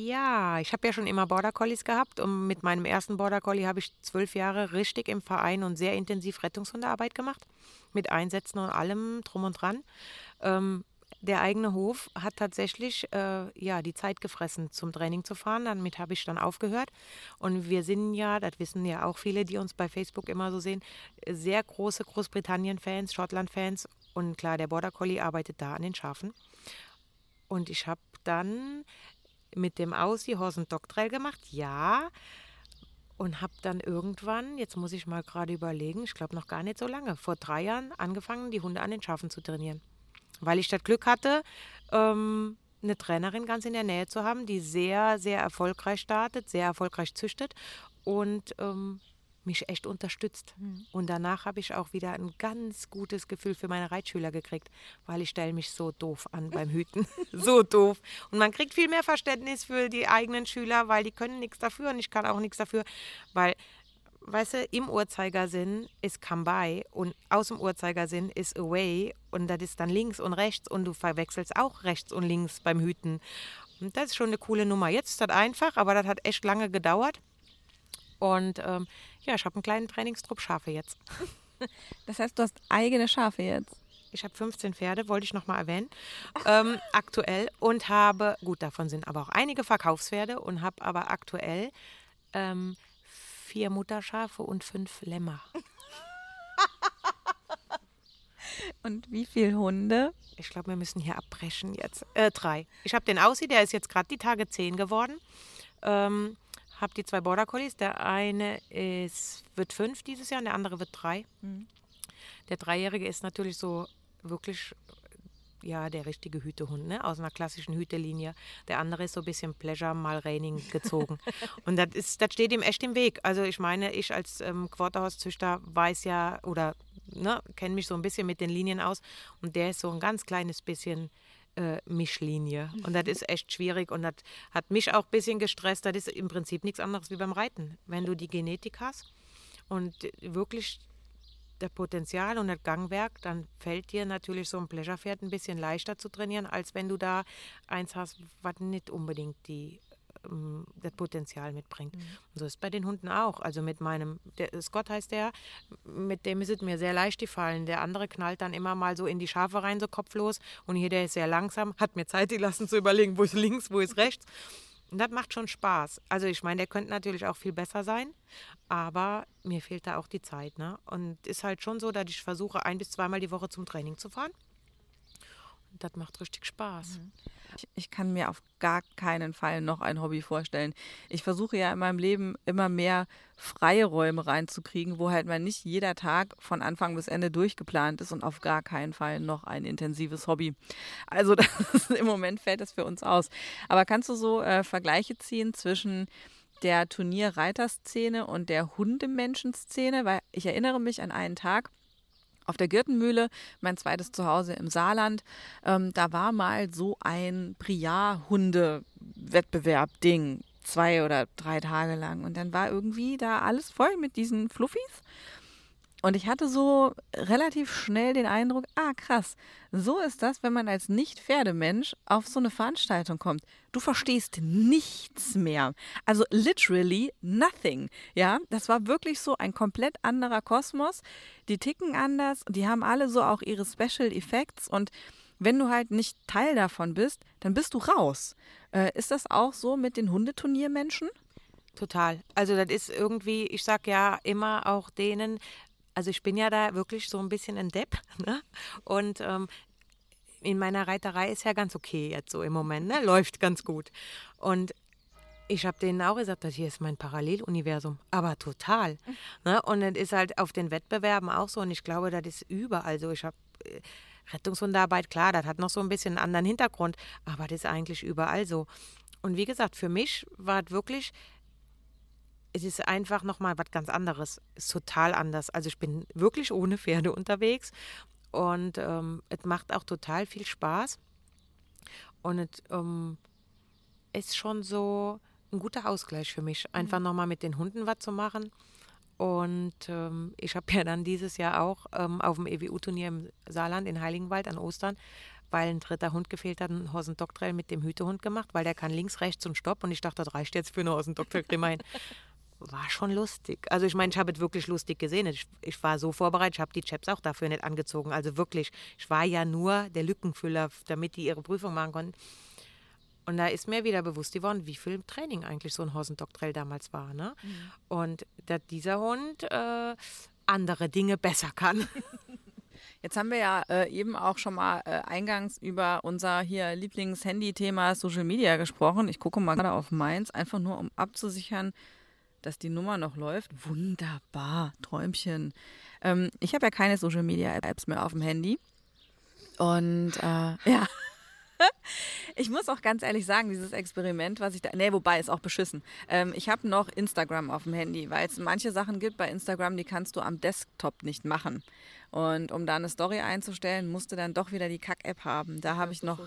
Ja, ich habe ja schon immer Border Collies gehabt und mit meinem ersten Border Collie habe ich zwölf Jahre richtig im Verein und sehr intensiv Rettungshundearbeit gemacht, mit Einsätzen und allem drum und dran. Ähm, der eigene Hof hat tatsächlich äh, ja, die Zeit gefressen, zum Training zu fahren. Damit habe ich dann aufgehört. Und wir sind ja, das wissen ja auch viele, die uns bei Facebook immer so sehen, sehr große Großbritannien-Fans, Schottland-Fans. Und klar, der Border Collie arbeitet da an den Schafen. Und ich habe dann mit dem Aussie Horse und Dog Trail gemacht, ja. und habe dann irgendwann, jetzt muss ich mal gerade überlegen, ich glaube noch gar nicht so lange, vor drei Jahren angefangen, die Hunde an den Schafen zu trainieren. Weil ich das Glück hatte, ähm, eine Trainerin ganz in der Nähe zu haben, die sehr, sehr erfolgreich startet, sehr erfolgreich züchtet und ähm, mich echt unterstützt. Mhm. Und danach habe ich auch wieder ein ganz gutes Gefühl für meine Reitschüler gekriegt, weil ich stelle mich so doof an <laughs> beim Hüten. <laughs> so doof. Und man kriegt viel mehr Verständnis für die eigenen Schüler, weil die können nichts dafür und ich kann auch nichts dafür, weil weißt du, im Uhrzeigersinn ist come by und aus dem Uhrzeigersinn ist away und das ist dann links und rechts und du verwechselst auch rechts und links beim Hüten. Und das ist schon eine coole Nummer. Jetzt ist das einfach, aber das hat echt lange gedauert. Und ähm, ja, ich habe einen kleinen Trainingstrupp Schafe jetzt. <laughs> Das heißt, du hast eigene Schafe jetzt? Ich habe 15 Pferde, wollte ich nochmal erwähnen, ähm, <laughs> aktuell. Und habe, gut, davon sind aber auch einige Verkaufspferde und habe aber aktuell ähm, vier Mutterschafe und fünf Lämmer. <laughs> Und wie viele Hunde? Ich glaube, wir müssen hier abbrechen jetzt. Äh, drei. Ich habe den Aussie, der ist jetzt gerade die Tage zehn geworden. Ähm, habe die zwei Border Collies. Der eine ist, wird fünf dieses Jahr und der andere wird drei. Mhm. Der Dreijährige ist natürlich so wirklich ja, der richtige Hütehund, ne? aus einer klassischen Hütelinie. Der andere ist so ein bisschen Pleasure, mal Raining gezogen. <laughs> und das, ist, das steht ihm echt im Weg. Also ich meine, ich als ähm, Quarterhauszüchter weiß ja oder ne, kenne mich so ein bisschen mit den Linien aus und der ist so ein ganz kleines bisschen äh, Mischlinie. Und das ist echt schwierig und das hat mich auch ein bisschen gestresst. Das ist im Prinzip nichts anderes wie beim Reiten. Wenn du die Genetik hast und wirklich das Potenzial und das Gangwerk, dann fällt dir natürlich so ein Pleasure-Pferd ein bisschen leichter zu trainieren, als wenn du da eins hast, was nicht unbedingt die ähm, das Potenzial mitbringt. Mhm. Und so ist es bei den Hunden auch. Also mit meinem, der, Scott heißt der, mit dem ist es mir sehr leicht gefallen. Der andere knallt dann immer mal so in die Schafe rein, so kopflos. Und hier, der ist sehr langsam, hat mir Zeit gelassen zu überlegen, wo ist links, wo ist rechts. Und das macht schon Spaß. Also ich meine, der könnte natürlich auch viel besser sein, aber mir fehlt da auch die Zeit. Ne? Und ist halt schon so, dass ich versuche, ein bis zweimal die Woche zum Training zu fahren. Und das macht richtig Spaß. Mhm. Ich, ich, kann mir auf gar keinen Fall noch ein Hobby vorstellen. Ich versuche ja in meinem Leben immer mehr freie Räume reinzukriegen, wo halt mal nicht jeder Tag von Anfang bis Ende durchgeplant ist und auf gar keinen Fall noch ein intensives Hobby. Also <laughs> ist, im Moment fällt das für uns aus. Aber kannst du so äh, Vergleiche ziehen zwischen der Turnierreiterszene und der Hundemenschenszene? Weil ich erinnere mich an einen Tag, auf der Girtenmühle, mein zweites Zuhause im Saarland. Ähm, da war mal so ein Priar-Hunde-Wettbewerb-Ding, zwei oder drei Tage lang. Und dann war irgendwie da alles voll mit diesen Fluffis. Und ich hatte so relativ schnell den Eindruck, ah krass, so ist das, wenn man als Nicht-Pferdemensch auf so eine Veranstaltung kommt. Du verstehst nichts mehr. Also literally nothing. Ja, das war wirklich so ein komplett anderer Kosmos. Die ticken anders, die haben alle so auch ihre Special Effects und wenn du halt nicht Teil davon bist, dann bist du raus. Äh, ist das auch so mit den Hundeturniermenschen? Total. Also das ist irgendwie, ich sag ja immer auch denen, also ich bin ja da wirklich so ein bisschen ein Depp. <laughs> Ne? Und ähm, in meiner Reiterei ist ja ganz okay jetzt so im Moment, ne? läuft ganz gut. Und ich habe denen auch gesagt, das hier ist mein Paralleluniversum, aber total. Ne? Und das ist halt auf den Wettbewerben auch so und ich glaube, das ist überall so. Ich habe äh, Rettungshundearbeit, klar, das hat noch so ein bisschen einen anderen Hintergrund, aber das ist eigentlich überall so. Und wie gesagt, für mich war es wirklich es ist einfach nochmal was ganz anderes. Ist total anders. Also ich bin wirklich ohne Pferde unterwegs und ähm, es macht auch total viel Spaß. Und es ähm, ist schon so ein guter Ausgleich für mich, einfach mhm. nochmal mit den Hunden was zu machen. Und ähm, ich habe <laughs> ja dann dieses Jahr auch ähm, auf dem EWU-Turnier im Saarland in Heiligenwald an Ostern, weil ein dritter Hund gefehlt hat, einen Hosendocktrail mit dem Hütehund gemacht, weil der kann links, rechts und Stopp. Und ich dachte, das reicht jetzt für eine Hosendocktrail, immerhin <laughs> war schon lustig. Also ich meine, ich habe es wirklich lustig gesehen. Ich, ich war so vorbereitet, ich habe die Chaps auch dafür nicht angezogen. Also wirklich, ich war ja nur der Lückenfüller, damit die ihre Prüfung machen konnten. Und da ist mir wieder bewusst geworden, wie viel Training eigentlich so ein Hosendocktrail damals war. Ne? Mhm. Und dass dieser Hund äh, andere Dinge besser kann. <laughs> Jetzt haben wir ja äh, eben auch schon mal äh, eingangs über unser hier Lieblings-Handy-Thema Social Media gesprochen. Ich gucke mal gerade auf meins, einfach nur um abzusichern, dass die Nummer noch läuft. Wunderbar, Träumchen. Ähm, ich habe ja keine Social Media Apps mehr auf dem Handy. Und äh, ja. Ich muss auch ganz ehrlich sagen, dieses Experiment, was ich da. Nee, wobei, ist auch beschissen. Ähm, ich habe noch Instagram auf dem Handy, weil es manche Sachen gibt bei Instagram, die kannst du am Desktop nicht machen. Und um da eine Story einzustellen, musste dann doch wieder die Kack-App haben. Da habe ich noch.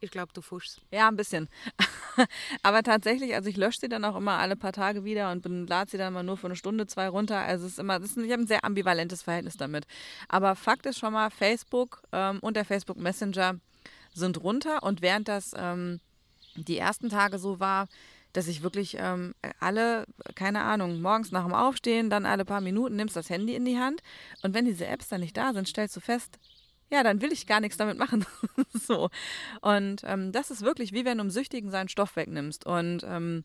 Ich glaube, du fuschst. Ja, ein bisschen. <laughs> Aber tatsächlich, also ich lösche sie dann auch immer alle paar Tage wieder und lade sie dann mal nur für eine Stunde, zwei runter. Also es ist immer, ist, ich habe ein sehr ambivalentes Verhältnis damit. Aber Fakt ist schon mal, Facebook ähm, und der Facebook Messenger sind runter. Und während das ähm, die ersten Tage so war, dass ich wirklich ähm, alle, keine Ahnung, morgens nach dem Aufstehen, dann alle paar Minuten nimmst das Handy in die Hand. Und wenn diese Apps dann nicht da sind, stellst du fest, ja, dann will ich gar nichts damit machen. <laughs> so. Und ähm, das ist wirklich wie wenn du einem Süchtigen seinen Stoff wegnimmst. Und ähm,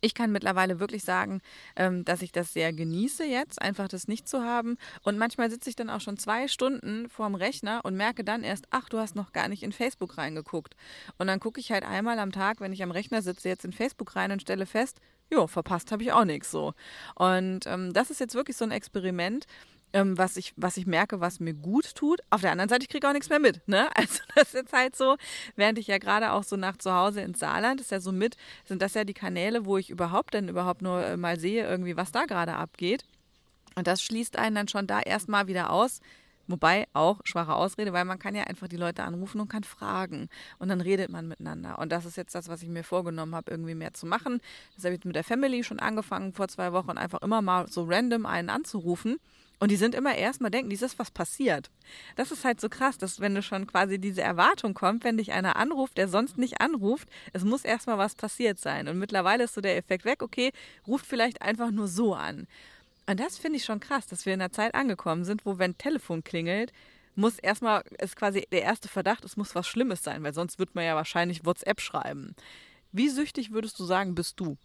ich kann mittlerweile wirklich sagen, ähm, dass ich das sehr genieße jetzt, einfach das nicht zu haben. Und manchmal sitze ich dann auch schon zwei Stunden vorm Rechner und merke dann erst, ach, du hast noch gar nicht in Facebook reingeguckt. Und dann gucke ich halt einmal am Tag, wenn ich am Rechner sitze, jetzt in Facebook rein und stelle fest, jo, verpasst habe ich auch nichts so. Und ähm, das ist jetzt wirklich so ein Experiment, ähm, was, ich, was ich merke, was mir gut tut. Auf der anderen Seite, ich kriege auch nichts mehr mit. Ne? <laughs> Also das ist jetzt halt so, während ich ja gerade auch so nach zu Hause ins Saarland, ist ja so mit, sind das ja die Kanäle, wo ich überhaupt dann überhaupt nur äh, mal sehe, irgendwie, was da gerade abgeht. Und das schließt einen dann schon da erstmal wieder aus. Wobei auch schwache Ausrede, weil man kann ja einfach die Leute anrufen und kann fragen. Und dann redet man miteinander. Und das ist jetzt das, was ich mir vorgenommen habe, irgendwie mehr zu machen. Das habe ich mit der Family schon angefangen vor zwei Wochen, einfach immer mal so random einen anzurufen und die sind immer erstmal denken, dieses was passiert. Das ist halt so krass, dass wenn du schon quasi diese Erwartung kommt, wenn dich einer anruft, der sonst nicht anruft, es muss erstmal was passiert sein. Und mittlerweile ist so der Effekt weg, okay, ruft vielleicht einfach nur so an. Und das finde ich schon krass, dass wir in einer Zeit angekommen sind, wo wenn Telefon klingelt, muss erstmal, ist quasi der erste Verdacht, es muss was Schlimmes sein, weil sonst wird man ja wahrscheinlich WhatsApp schreiben. Wie süchtig würdest du sagen, bist du?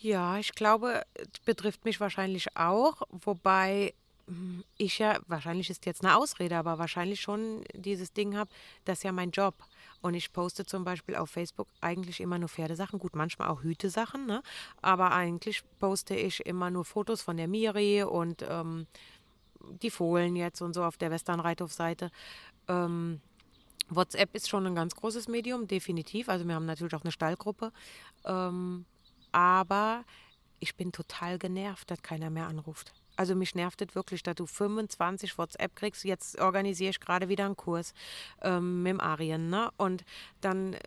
Ja, ich glaube, betrifft mich wahrscheinlich auch, wobei hm, ich ja, wahrscheinlich ist jetzt eine Ausrede, aber wahrscheinlich schon dieses Ding habe, das ist ja mein Job. Und ich poste zum Beispiel auf Facebook eigentlich immer nur Pferdesachen, gut, manchmal auch Hütesachen, ne? aber eigentlich poste ich immer nur Fotos von der Miri und ähm, die Fohlen jetzt und so auf der Westernreithofseite. Ähm, WhatsApp ist schon ein ganz großes Medium, definitiv. Also wir haben natürlich auch eine Stallgruppe. Ähm, aber ich bin total genervt, dass keiner mehr anruft. Also mich nervt es wirklich, dass du 25 WhatsApp kriegst. Jetzt organisiere ich gerade wieder einen Kurs ähm, mit Arien. Ne? Und dann äh,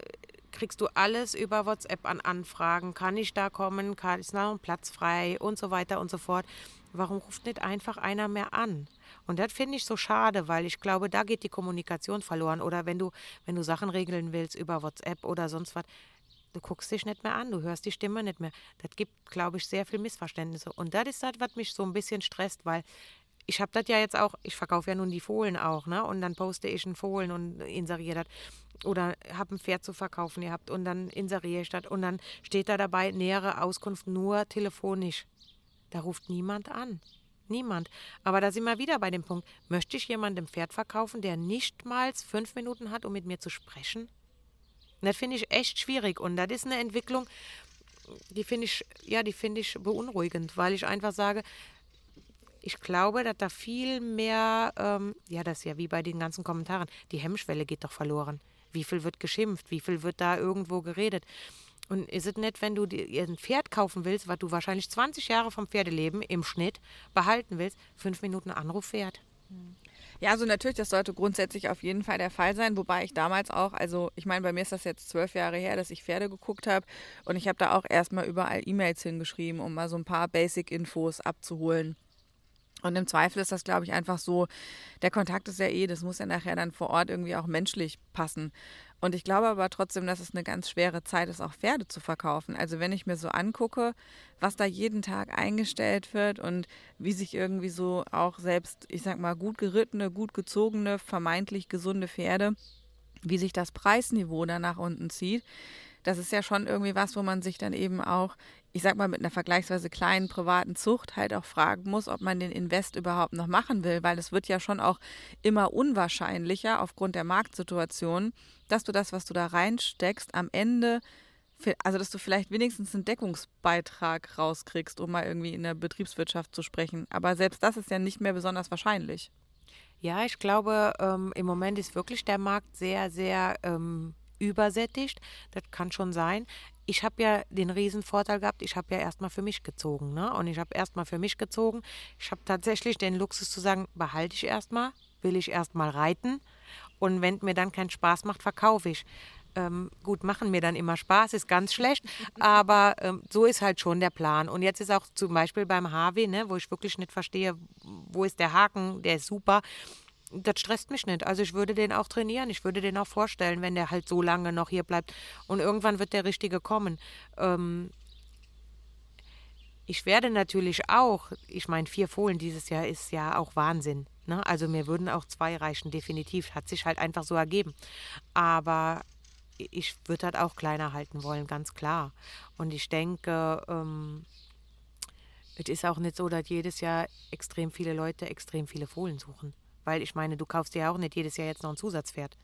kriegst du alles über WhatsApp an Anfragen. Kann ich da kommen? Kann, ist noch ein Platz frei? Und so weiter und so fort. Warum ruft nicht einfach einer mehr an? Und das finde ich so schade, weil ich glaube, da geht die Kommunikation verloren. Oder wenn du, wenn du Sachen regeln willst über WhatsApp oder sonst was, du guckst dich nicht mehr an, du hörst die Stimme nicht mehr. Das gibt, glaube ich, sehr viel Missverständnisse. Und das ist das, was mich so ein bisschen stresst, weil ich habe das ja jetzt auch, ich verkaufe ja nun die Fohlen auch, ne? Und dann poste ich einen Fohlen und inseriere das. Oder habe ein Pferd zu verkaufen gehabt und dann inseriere ich das. Und dann steht da dabei, nähere Auskunft nur telefonisch. Da ruft niemand an. Niemand. Aber da sind wir wieder bei dem Punkt, möchte ich jemandem Pferd verkaufen, der nicht mal fünf Minuten hat, um mit mir zu sprechen? Das finde ich echt schwierig. Und das ist eine Entwicklung, die finde ich, ja, die finde ich beunruhigend, weil ich einfach sage, ich glaube, dass da viel mehr, ähm, ja, das ist ja wie bei den ganzen Kommentaren, die Hemmschwelle geht doch verloren. Wie viel wird geschimpft? Wie viel wird da irgendwo geredet? Und ist es nicht, wenn du dir ein Pferd kaufen willst, was du wahrscheinlich 20 Jahre vom Pferdeleben im Schnitt behalten willst, fünf Minuten Anruf wert? Ja, also natürlich, das sollte grundsätzlich auf jeden Fall der Fall sein, wobei ich damals auch, also ich meine, bei mir ist das jetzt zwölf Jahre her, dass ich Pferde geguckt habe und ich habe da auch erstmal überall E-Mails hingeschrieben, um mal so ein paar Basic-Infos abzuholen. Und im Zweifel ist das, glaube ich, einfach so, der Kontakt ist ja eh, das muss ja nachher dann vor Ort irgendwie auch menschlich passen. Und ich glaube aber trotzdem, dass es eine ganz schwere Zeit ist, auch Pferde zu verkaufen. Also wenn ich mir so angucke, was da jeden Tag eingestellt wird und wie sich irgendwie so auch selbst, ich sag mal, gut gerittene, gut gezogene, vermeintlich gesunde Pferde, wie sich das Preisniveau da nach unten zieht, das ist ja schon irgendwie was, wo man sich dann eben auch, ich sag mal, mit einer vergleichsweise kleinen privaten Zucht halt auch fragen muss, ob man den Invest überhaupt noch machen will, weil es wird ja schon auch immer unwahrscheinlicher aufgrund der Marktsituation, dass du das, was du da reinsteckst, am Ende Also, dass du vielleicht wenigstens einen Deckungsbeitrag rauskriegst, um mal irgendwie in der Betriebswirtschaft zu sprechen. Aber selbst das ist ja nicht mehr besonders wahrscheinlich. Ja, ich glaube, ähm, im Moment ist wirklich der Markt sehr, sehr ähm, übersättigt. Das kann schon sein. Ich habe ja den riesen Vorteil gehabt, ich habe ja erstmal für mich gezogen. Ne? Und ich habe erstmal für mich gezogen. Ich habe tatsächlich den Luxus zu sagen, behalte ich erstmal, will ich erstmal reiten. Und wenn mir dann keinen Spaß macht, verkaufe ich. Ähm, gut, machen mir dann immer Spaß, ist ganz schlecht, <laughs> aber ähm, so ist halt schon der Plan. Und jetzt ist auch zum Beispiel beim HW, ne, wo ich wirklich nicht verstehe, wo ist der Haken, der ist super. Das stresst mich nicht. Also ich würde den auch trainieren, ich würde den auch vorstellen, wenn der halt so lange noch hier bleibt. Und irgendwann wird der Richtige kommen. Ähm, ich werde natürlich auch, ich meine, vier Fohlen dieses Jahr ist ja auch Wahnsinn. Ne? Also mir würden auch zwei reichen, definitiv. Hat sich halt einfach so ergeben. Aber ich würde halt auch kleiner halten wollen, ganz klar. Und ich denke, ähm, es ist auch nicht so, dass jedes Jahr extrem viele Leute extrem viele Fohlen suchen. Weil ich meine, du kaufst dir ja auch nicht jedes Jahr jetzt noch ein Zusatzpferd.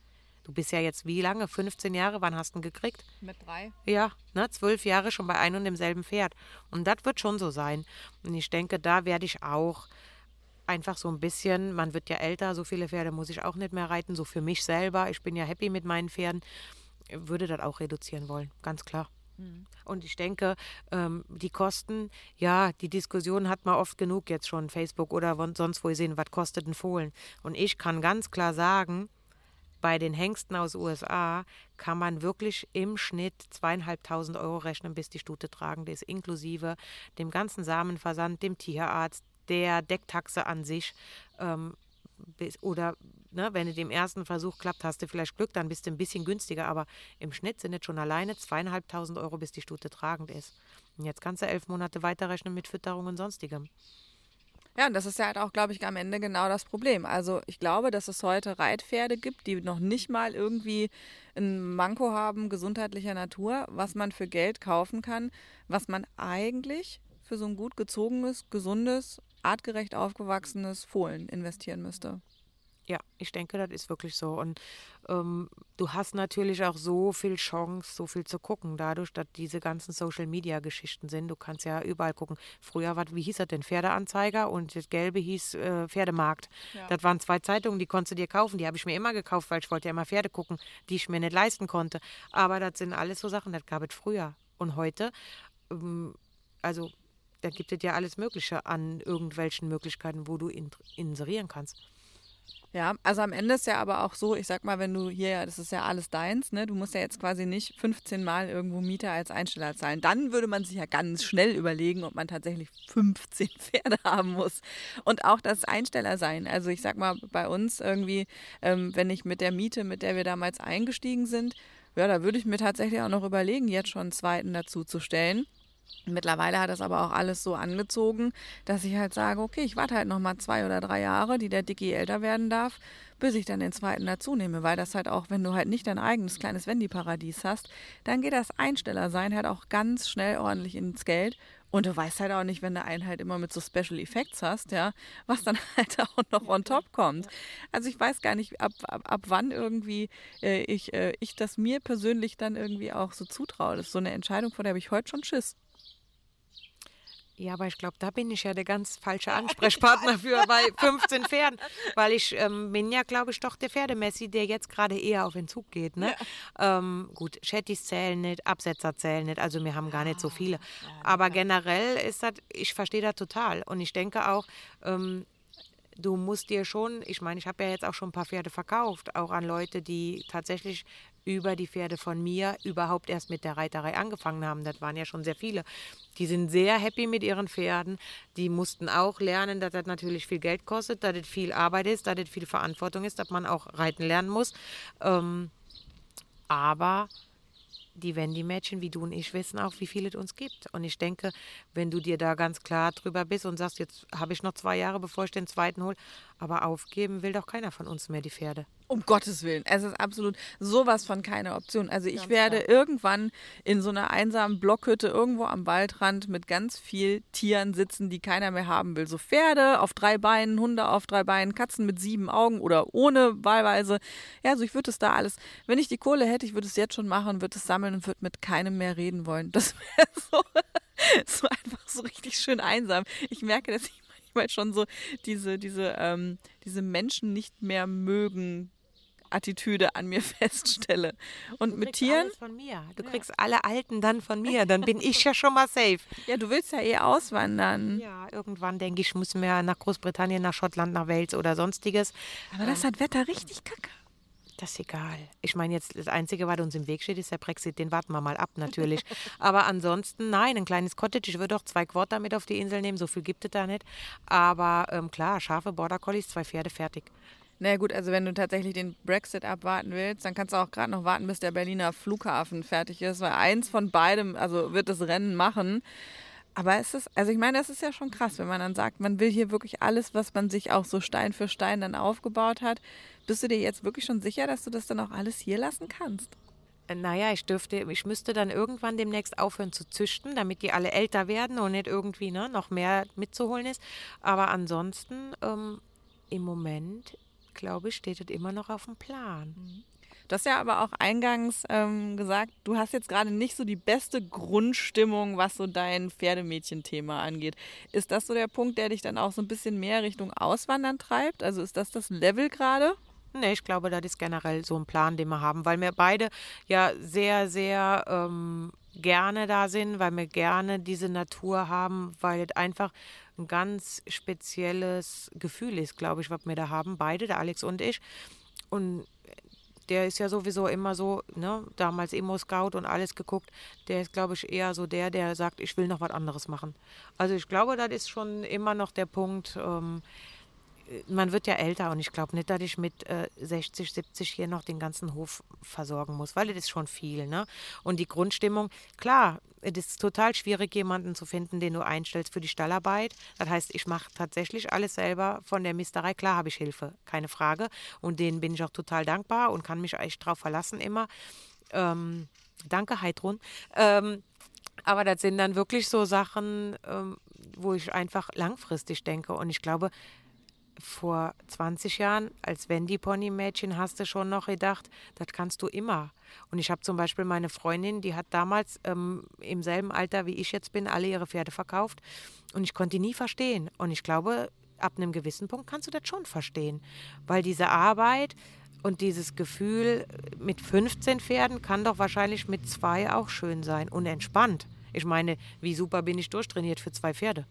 Du bist ja jetzt wie lange? 15 Jahre? Wann hast du ihn gekriegt? Mit drei. Ja, ne, zwölf Jahre schon bei einem und demselben Pferd. Und das wird schon so sein. Und ich denke, da werde ich auch einfach so ein bisschen, man wird ja älter, so viele Pferde muss ich auch nicht mehr reiten, so für mich selber. Ich bin ja happy mit meinen Pferden würde das auch reduzieren wollen, ganz klar. Mhm. Und ich denke, ähm, die Kosten, ja, die Diskussion hat man oft genug jetzt schon, Facebook oder sonst wo sehen, was kostet ein Fohlen. Und ich kann ganz klar sagen, bei den Hengsten aus USA kann man wirklich im Schnitt zweieinhalbtausend Euro rechnen, bis die Stute tragend ist, inklusive dem ganzen Samenversand, dem Tierarzt, der Decktaxe an sich. Ähm, oder ne, wenn es im ersten Versuch klappt, hast du vielleicht Glück, dann bist du ein bisschen günstiger. Aber im Schnitt sind es schon alleine zweieinhalbtausend Euro, bis die Stute tragend ist. Und jetzt kannst du elf Monate weiterrechnen mit Fütterung und sonstigem. Ja, und das ist ja halt auch, glaube ich, am Ende genau das Problem. Also ich glaube, dass es heute Reitpferde gibt, die noch nicht mal irgendwie ein Manko haben, gesundheitlicher Natur, was man für Geld kaufen kann, was man eigentlich für so ein gut gezogenes, gesundes, artgerecht aufgewachsenes Fohlen investieren müsste. Ja, ich denke, das ist wirklich so. Und ähm, du hast natürlich auch so viel Chance, so viel zu gucken, dadurch, dass diese ganzen Social-Media-Geschichten sind. Du kannst ja überall gucken. Früher war, wie hieß das denn, Pferdeanzeiger und das Gelbe hieß äh, Pferdemarkt. Ja. Das waren zwei Zeitungen, die konntest du dir kaufen. Die habe ich mir immer gekauft, weil ich wollte ja immer Pferde gucken, die ich mir nicht leisten konnte. Aber das sind alles so Sachen, das gab es früher. Und heute, ähm, also da gibt es ja alles Mögliche an irgendwelchen Möglichkeiten, wo du inserieren kannst. Ja, also am Ende ist ja aber auch so, ich sag mal, wenn du hier, das ist ja alles deins, ne? Du musst ja jetzt quasi nicht 15 Mal irgendwo Mieter als Einsteller zahlen. Dann würde man sich ja ganz schnell überlegen, ob man tatsächlich 15 <laughs> Pferde haben muss. Und auch das Einsteller sein. Also ich sag mal, bei uns irgendwie, ähm, wenn ich mit der Miete, mit der wir damals eingestiegen sind, ja, da würde ich mir tatsächlich auch noch überlegen, jetzt schon einen zweiten dazu zu stellen. Mittlerweile hat das aber auch alles so angezogen, dass ich halt sage, okay, ich warte halt noch mal zwei oder drei Jahre, die der Dicky älter werden darf, bis ich dann den zweiten dazu nehme, weil das halt auch, wenn du halt nicht dein eigenes kleines Wendy-Paradies hast, dann geht das Einstellersein halt auch ganz schnell ordentlich ins Geld und du weißt halt auch nicht, wenn du einen halt immer mit so Special Effects hast, ja, was dann <laughs> halt auch noch on top kommt. Also ich weiß gar nicht, ab, ab, ab wann irgendwie äh, ich, äh, ich das mir persönlich dann irgendwie auch so zutraue. Das ist so eine Entscheidung, vor der habe ich heute schon Schiss. Ja, aber ich glaube, da bin ich ja der ganz falsche Ansprechpartner <laughs> für bei 15 Pferden, weil ich ähm, bin ja, glaube ich, doch der Pferdemessi, der jetzt gerade eher auf den Zug geht. Ne? Ja. Ähm, gut, Chattys zählen nicht, Absetzer zählen nicht, also wir haben gar nicht so viele. Ja, aber generell ist das, ich verstehe das total und ich denke auch, ähm, du musst dir schon, ich meine, ich habe ja jetzt auch schon ein paar Pferde verkauft, auch an Leute, die tatsächlich über die Pferde von mir überhaupt erst mit der Reiterei angefangen haben. Das waren ja schon sehr viele. Die sind sehr happy mit ihren Pferden. Die mussten auch lernen, dass das natürlich viel Geld kostet, dass das viel Arbeit ist, dass das viel Verantwortung ist, dass man auch reiten lernen muss. Ähm, aber die Wendy-Mädchen wie du und ich wissen auch, wie viel es uns gibt. Und ich denke, wenn du dir da ganz klar drüber bist und sagst, jetzt habe ich noch zwei Jahre, bevor ich den zweiten hole, Aber aufgeben will doch keiner von uns mehr die Pferde. Um Gottes Willen. Es ist absolut sowas von keine Option. Also ich Ganz werde klar. irgendwann in so einer einsamen Blockhütte irgendwo am Waldrand mit ganz viel Tieren sitzen, die keiner mehr haben will. So Pferde auf drei Beinen, Hunde auf drei Beinen, Katzen mit sieben Augen oder ohne wahlweise. Ja, also ich würde es da alles, wenn ich die Kohle hätte, ich würde es jetzt schon machen, würde es sammeln und würde mit keinem mehr reden wollen. Das wäre <laughs> so, so einfach so richtig schön einsam. Ich merke, dass ich manchmal schon so diese, diese, ähm, diese Menschen nicht mehr mögen Attitüde an mir <laughs> feststelle. Und Du mit Tieren, von mir. Du kriegst alle Alten dann von mir. Dann bin ich ja schon mal safe. <laughs> ja, du willst ja eh auswandern. Ja, irgendwann denke ich, muss mehr nach Großbritannien, nach Schottland, nach Wales oder sonstiges. Aber das hat Wetter richtig kacke. Das ist egal. Ich meine, jetzt das Einzige, was uns im Weg steht, ist der Brexit. Den warten wir mal ab, natürlich. <laughs> Aber ansonsten, nein, ein kleines Cottage. Ich würde auch zwei Quarter mit auf die Insel nehmen. So viel gibt es da nicht. Aber ähm, klar, Schafe, Border Collies, zwei Pferde, fertig. Na naja, gut, also wenn du tatsächlich den Brexit abwarten willst, dann kannst du auch gerade noch warten, bis der Berliner Flughafen fertig ist, weil eins von beidem, also wird das Rennen machen. Aber es ist, also ich meine, das ist ja schon krass, wenn man dann sagt, man will hier wirklich alles, was man sich auch so Stein für Stein dann aufgebaut hat. Bist du dir jetzt wirklich schon sicher, dass du das dann auch alles hier lassen kannst? Äh, Naja, ich dürfte, ich müsste dann irgendwann demnächst aufhören zu züchten, damit die alle älter werden und nicht irgendwie ne, noch mehr mitzuholen ist. Aber ansonsten, ähm, im Moment, glaube ich, steht es immer noch auf dem Plan. Du hast ja aber auch eingangs ähm, gesagt, du hast jetzt gerade nicht so die beste Grundstimmung, was so dein Pferdemädchen-Thema angeht. Ist das so der Punkt, der dich dann auch so ein bisschen mehr Richtung Auswandern treibt? Also ist das das Level gerade? Nee, ich glaube, das ist generell so ein Plan, den wir haben, weil wir beide ja sehr, sehr ähm, gerne da sind, weil wir gerne diese Natur haben, weil es einfach ein ganz spezielles Gefühl ist, glaube ich, was wir da haben, beide, der Alex und ich. Und der ist ja sowieso immer so, ne, damals Immo-Scout und alles geguckt. Der ist, glaube ich, eher so der, der sagt, ich will noch was anderes machen. Also ich glaube, das ist schon immer noch der Punkt, ähm, man wird ja älter und ich glaube nicht, dass ich mit äh, 60, 70 hier noch den ganzen Hof versorgen muss, weil das ist schon viel. Ne? Und die Grundstimmung, klar, es ist total schwierig, jemanden zu finden, den du einstellst für die Stallarbeit. Das heißt, ich mache tatsächlich alles selber von der Misterei. Klar habe ich Hilfe, keine Frage. Und denen bin ich auch total dankbar und kann mich echt drauf verlassen immer. Ähm, danke, Heidrun. Ähm, aber das sind dann wirklich so Sachen, ähm, wo ich einfach langfristig denke. Und ich glaube, vor 20 Jahren als Wendy-Pony-Mädchen hast du schon noch gedacht, das kannst du immer. Und ich habe zum Beispiel meine Freundin, die hat damals ähm, im selben Alter wie ich jetzt bin, alle ihre Pferde verkauft. Und ich konnte die nie verstehen. Und ich glaube, ab einem gewissen Punkt kannst du das schon verstehen. Weil diese Arbeit und dieses Gefühl mit 15 Pferden kann doch wahrscheinlich mit zwei auch schön sein und entspannt. Ich meine, wie super bin ich durchtrainiert für zwei Pferde.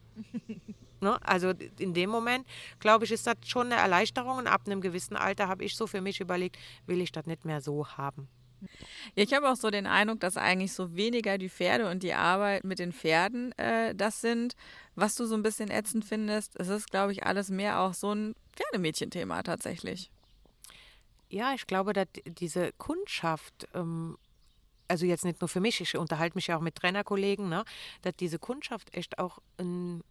<laughs> Ne? Also in dem Moment, glaube ich, ist das schon eine Erleichterung. Und ab einem gewissen Alter habe ich so für mich überlegt, will ich das nicht mehr so haben. Ja, ich habe auch so den Eindruck, dass eigentlich so weniger die Pferde und die Arbeit mit den Pferden äh, das sind, was du so ein bisschen ätzend findest. Es ist, glaube ich, alles mehr auch so ein Pferdemädchen-Thema tatsächlich. Ja, ich glaube, dass diese Kundschaft, ähm, also jetzt nicht nur für mich, ich unterhalte mich ja auch mit Trainerkollegen, ne, dass diese Kundschaft echt auch ein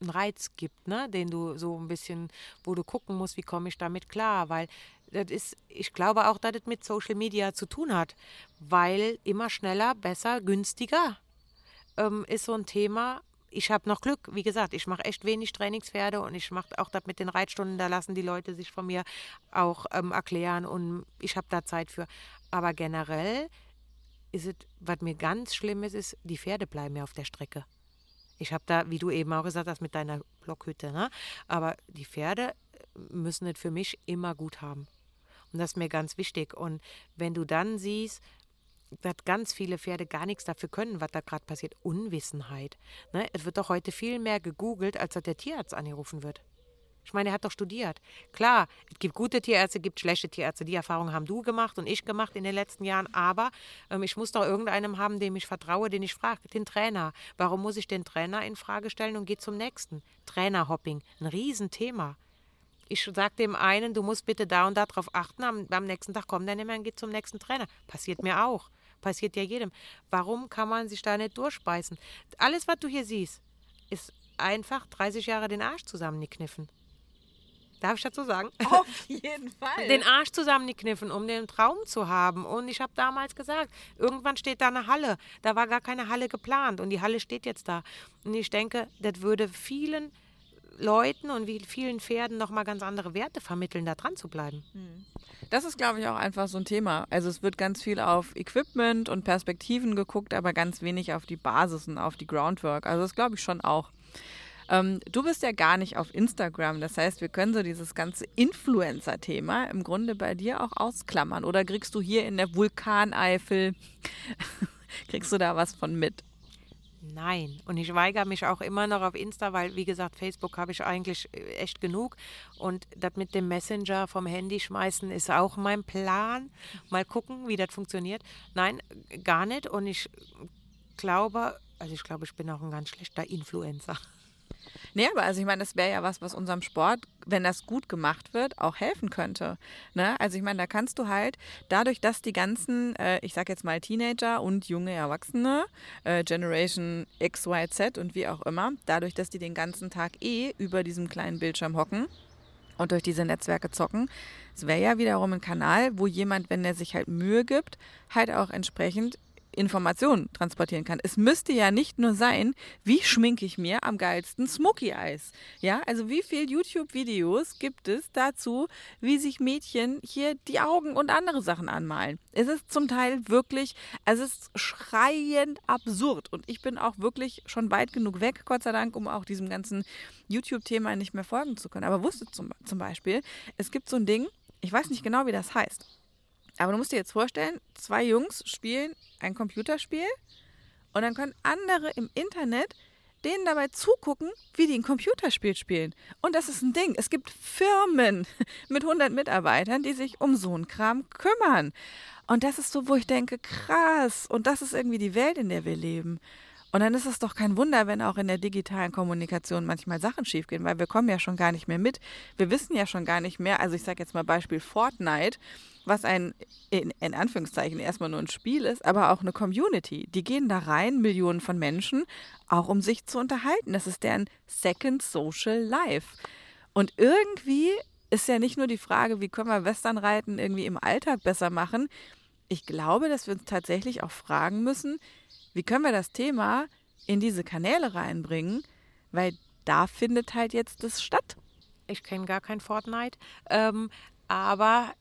einen Reiz gibt, ne, den du so ein bisschen, wo du gucken musst, wie komme ich damit klar, weil das ist, ich glaube auch, dass das mit Social Media zu tun hat, weil immer schneller, besser, günstiger ähm, ist so ein Thema. Ich habe noch Glück, wie gesagt, ich mache echt wenig Trainingspferde und ich mache auch das mit den Reitstunden, da lassen die Leute sich von mir auch ähm, erklären und ich habe da Zeit für. Aber generell ist es, was mir ganz schlimm ist, ist, die Pferde bleiben mir auf der Strecke. Ich habe da, wie du eben auch gesagt hast, mit deiner Blockhütte, ne? aber die Pferde müssen es für mich immer gut haben. Und das ist mir ganz wichtig. Und wenn du dann siehst, dass ganz viele Pferde gar nichts dafür können, was da gerade passiert, Unwissenheit. Ne? Es wird doch heute viel mehr gegoogelt, als dass der Tierarzt angerufen wird. Ich meine, er hat doch studiert. Klar, es gibt gute Tierärzte, es gibt schlechte Tierärzte. Die Erfahrung haben du gemacht und ich gemacht in den letzten Jahren. Aber ähm, ich muss doch irgendeinem haben, dem ich vertraue, den ich frage. Den Trainer. Warum muss ich den Trainer in Frage stellen und gehe zum nächsten? Trainerhopping, ein Riesenthema. Ich sage dem einen, du musst bitte da und da drauf achten. Am, am nächsten Tag kommt der nicht mehr und geht zum nächsten Trainer. Passiert mir auch. Passiert ja jedem. Warum kann man sich da nicht durchbeißen? Alles, was du hier siehst, ist einfach 30 Jahre den Arsch zusammengekniffen. Darf ich dazu sagen? Auf jeden Fall. Den Arsch zusammengekniffen, um den Traum zu haben. Und ich habe damals gesagt, irgendwann steht da eine Halle. Da war gar keine Halle geplant und die Halle steht jetzt da. Und ich denke, das würde vielen Leuten und wie vielen Pferden nochmal ganz andere Werte vermitteln, da dran zu bleiben. Hm. Das ist, glaube ich, auch einfach so ein Thema. Also es wird ganz viel auf Equipment und Perspektiven geguckt, aber ganz wenig auf die Basis und auf die Groundwork. Also das glaube ich schon auch. Ähm, du bist ja gar nicht auf Instagram. Das heißt, wir können so dieses ganze Influencer-Thema im Grunde bei dir auch ausklammern. Oder kriegst du hier in der Vulkaneifel, <laughs> kriegst du da was von mit? Nein. Und ich weigere mich auch immer noch auf Insta, weil, wie gesagt, Facebook habe ich eigentlich äh, echt genug. Und das mit dem Messenger vom Handy schmeißen ist auch mein Plan. Mal gucken, wie das funktioniert. Nein, gar nicht. Und ich glaube, also ich glaube, ich bin auch ein ganz schlechter Influencer. Nee, aber also ich meine, das wäre ja was, was unserem Sport, wenn das gut gemacht wird, auch helfen könnte. Ne? Also ich meine, da kannst du halt dadurch, dass die ganzen, äh, ich sag jetzt mal Teenager und junge Erwachsene, äh, Generation X, Y, Z und wie auch immer, dadurch, dass die den ganzen Tag eh über diesem kleinen Bildschirm hocken, und durch diese Netzwerke zocken. Es wäre ja wiederum ein Kanal, wo jemand, wenn er sich halt Mühe gibt, halt auch entsprechend Informationen transportieren kann. Es müsste ja nicht nur sein, wie schminke ich mir am geilsten Smoky Eyes. Ja, also wie viele YouTube-Videos gibt es dazu, wie sich Mädchen hier die Augen und andere Sachen anmalen? Es ist zum Teil wirklich, es ist schreiend absurd. Und ich bin auch wirklich schon weit genug weg, Gott sei Dank, um auch diesem ganzen YouTube-Thema nicht mehr folgen zu können. Aber wusste zum, zum Beispiel, es gibt so ein Ding, ich weiß nicht genau, wie das heißt. Aber du musst dir jetzt vorstellen, zwei Jungs spielen ein Computerspiel und dann können andere im Internet denen dabei zugucken, wie die ein Computerspiel spielen. Und das ist ein Ding. Es gibt Firmen <laughs> mit 100 Mitarbeitern, die sich um so einen Kram kümmern. Und das ist so, wo ich denke, krass. Und das ist irgendwie die Welt, in der wir leben. Und dann ist es doch kein Wunder, wenn auch in der digitalen Kommunikation manchmal Sachen schiefgehen, weil wir kommen ja schon gar nicht mehr mit. Wir wissen ja schon gar nicht mehr, also ich sage jetzt mal Beispiel Fortnite, was ein in, in, Anführungszeichen erstmal nur ein Spiel ist, aber auch eine Community. Die gehen da rein, Millionen von Menschen, auch um sich zu unterhalten. Das ist deren Second Social Life. Und irgendwie ist ja nicht nur die Frage, wie können wir Westernreiten irgendwie im Alltag besser machen. Ich glaube, dass wir uns tatsächlich auch fragen müssen, wie können wir das Thema in diese Kanäle reinbringen, weil da findet halt jetzt das statt. Ich kenne gar kein Fortnite, ähm, aber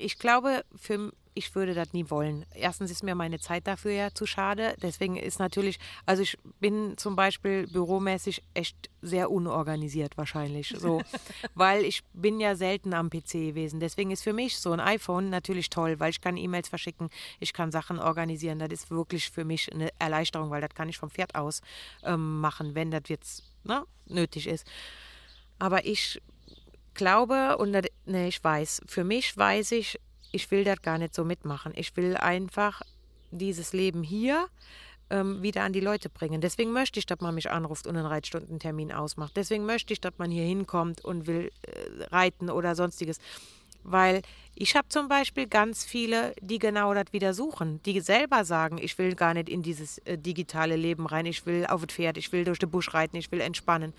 ich glaube, für, ich würde das nie wollen. Erstens ist mir meine Zeit dafür ja zu schade. Deswegen ist natürlich, also ich bin zum Beispiel büromäßig echt sehr unorganisiert wahrscheinlich. So, <laughs> weil ich bin ja selten am PC gewesen. Deswegen ist für mich so ein iPhone natürlich toll, weil ich kann E-Mails verschicken, ich kann Sachen organisieren. Das ist wirklich für mich eine Erleichterung, weil das kann ich vom Pferd aus ähm, machen, wenn das jetzt ne, nötig ist. Aber ich glaube und ne, ich weiß, für mich weiß ich, ich will das gar nicht so mitmachen. Ich will einfach dieses Leben hier ähm, wieder an die Leute bringen. Deswegen möchte ich, dass man mich anruft und einen Reitstundentermin ausmacht. Deswegen möchte ich, dass man hier hinkommt und will äh, reiten oder sonstiges. Weil ich habe zum Beispiel ganz viele, die genau das wieder suchen, die selber sagen, ich will gar nicht in dieses äh, digitale Leben rein, ich will auf das Pferd, ich will durch den Busch reiten, ich will entspannen.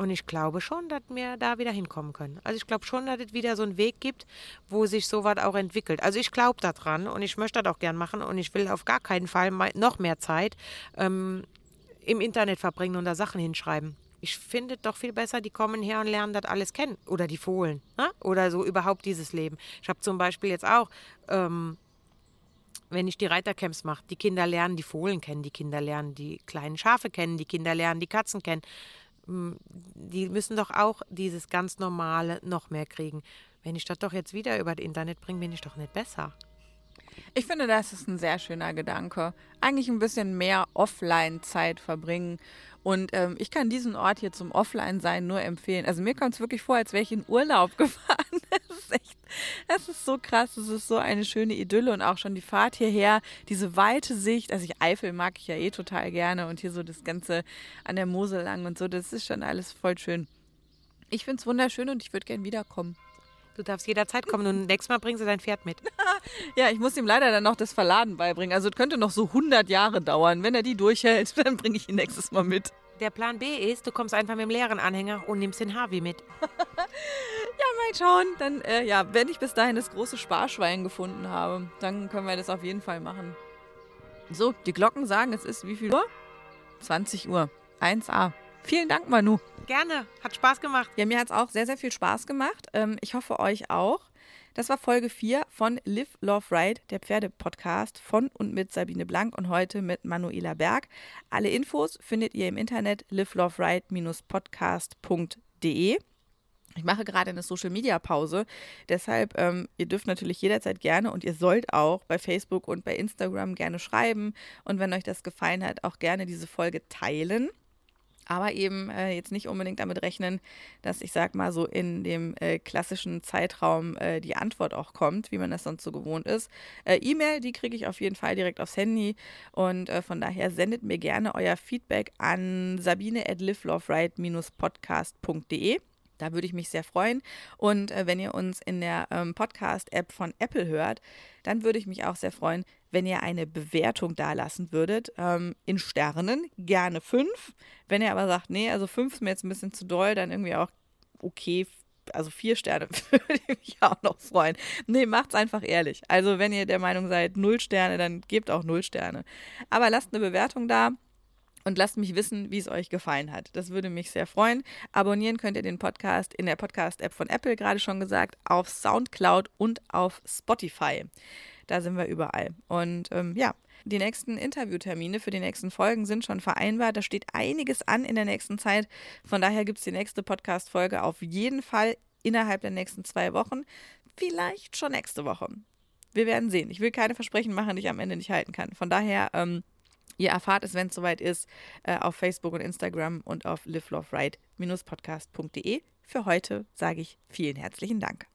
Und ich glaube schon, dass wir da wieder hinkommen können. Also ich glaube schon, dass es wieder so einen Weg gibt, wo sich sowas auch entwickelt. Also ich glaube daran und ich möchte das auch gern machen und ich will auf gar keinen Fall noch mehr Zeit ähm, im Internet verbringen und da Sachen hinschreiben. Ich finde doch viel besser, die kommen her und lernen das alles kennen. Oder die Fohlen. Ne? Oder so überhaupt dieses Leben. Ich habe zum Beispiel jetzt auch ähm, wenn ich die Reitercamps mache, die Kinder lernen die Fohlen kennen, die Kinder lernen die kleinen Schafe kennen, die Kinder lernen die Katzen kennen die müssen doch auch dieses ganz Normale noch mehr kriegen. Wenn ich das doch jetzt wieder über das Internet bringe, bin ich doch nicht besser. Ich finde, das ist ein sehr schöner Gedanke. Eigentlich ein bisschen mehr Offline-Zeit verbringen. Und ähm, ich kann diesen Ort hier zum Offline-Sein nur empfehlen. Also mir kommt es wirklich vor, als wäre ich in Urlaub <laughs> gefahren. Das ist echt, das ist so krass. Das ist so eine schöne Idylle und auch schon die Fahrt hierher, diese weite Sicht. Also ich Eifel mag ich ja eh total gerne und hier so das Ganze an der Mosel lang und so. Das ist schon alles voll schön. Ich finde es wunderschön und ich würde gern wiederkommen. Du darfst jederzeit kommen und nächstes Mal bringst du dein Pferd mit. <laughs> ja, ich muss ihm leider dann noch das Verladen beibringen. Also es könnte noch so 100 Jahre dauern. Wenn er die durchhält, <laughs> dann bringe ich ihn nächstes Mal mit. Der Plan B ist, du kommst einfach mit dem leeren Anhänger und nimmst den Harvey mit. <laughs> ja, mal schauen. Dann, äh, ja, wenn ich bis dahin das große Sparschwein gefunden habe, dann können wir das auf jeden Fall machen. So, die Glocken sagen, es ist wie viel Uhr? 20 Uhr. 1a. Vielen Dank, Manu. Gerne, hat Spaß gemacht. Ja, mir hat es auch sehr, sehr viel Spaß gemacht. Ähm, ich hoffe, euch auch. Das war Folge 4 von Live, Love, Ride, der Pferdepodcast von und mit Sabine Blank und heute mit Manuela Berg. Alle Infos findet ihr im Internet liveloveride-podcast.de. Ich mache gerade eine Social Media Pause, deshalb ähm, ihr dürft natürlich jederzeit gerne und ihr sollt auch bei Facebook und bei Instagram gerne schreiben und wenn euch das gefallen hat, auch gerne diese Folge teilen aber eben äh, jetzt nicht unbedingt damit rechnen, dass ich sag mal so in dem äh, klassischen Zeitraum äh, die Antwort auch kommt, wie man das sonst so gewohnt ist. Äh, E-Mail, die kriege ich auf jeden Fall direkt aufs Handy und äh, von daher sendet mir gerne euer Feedback an sabine at podcastde da würde ich mich sehr freuen. Und äh, wenn ihr uns in der ähm, Podcast-App von Apple hört, dann würde ich mich auch sehr freuen, wenn ihr eine Bewertung dalassen würdet. Ähm, in Sternen, gerne fünf. Wenn ihr aber sagt, nee, also fünf ist mir jetzt ein bisschen zu doll, dann irgendwie auch okay. Also vier Sterne <laughs> würde ich mich auch noch freuen. Nee, macht's einfach ehrlich. Also wenn ihr der Meinung seid, null Sterne, dann gebt auch null Sterne. Aber lasst eine Bewertung da und lasst mich wissen, wie es euch gefallen hat. Das würde mich sehr freuen. Abonnieren könnt ihr den Podcast in der Podcast-App von Apple, gerade schon gesagt, auf Soundcloud und auf Spotify. Da sind wir überall. Und ähm, ja, die nächsten Interviewtermine für die nächsten Folgen sind schon vereinbart. Da steht einiges an in der nächsten Zeit. Von daher gibt es die nächste Podcast-Folge auf jeden Fall innerhalb der nächsten zwei Wochen. Vielleicht schon nächste Woche. Wir werden sehen. Ich will keine Versprechen machen, die ich am Ende nicht halten kann. Von daher ähm, Ihr erfahrt es, wenn es soweit ist, äh, auf Facebook und Instagram und auf liveloveride-podcast.de. Für heute sage ich vielen herzlichen Dank.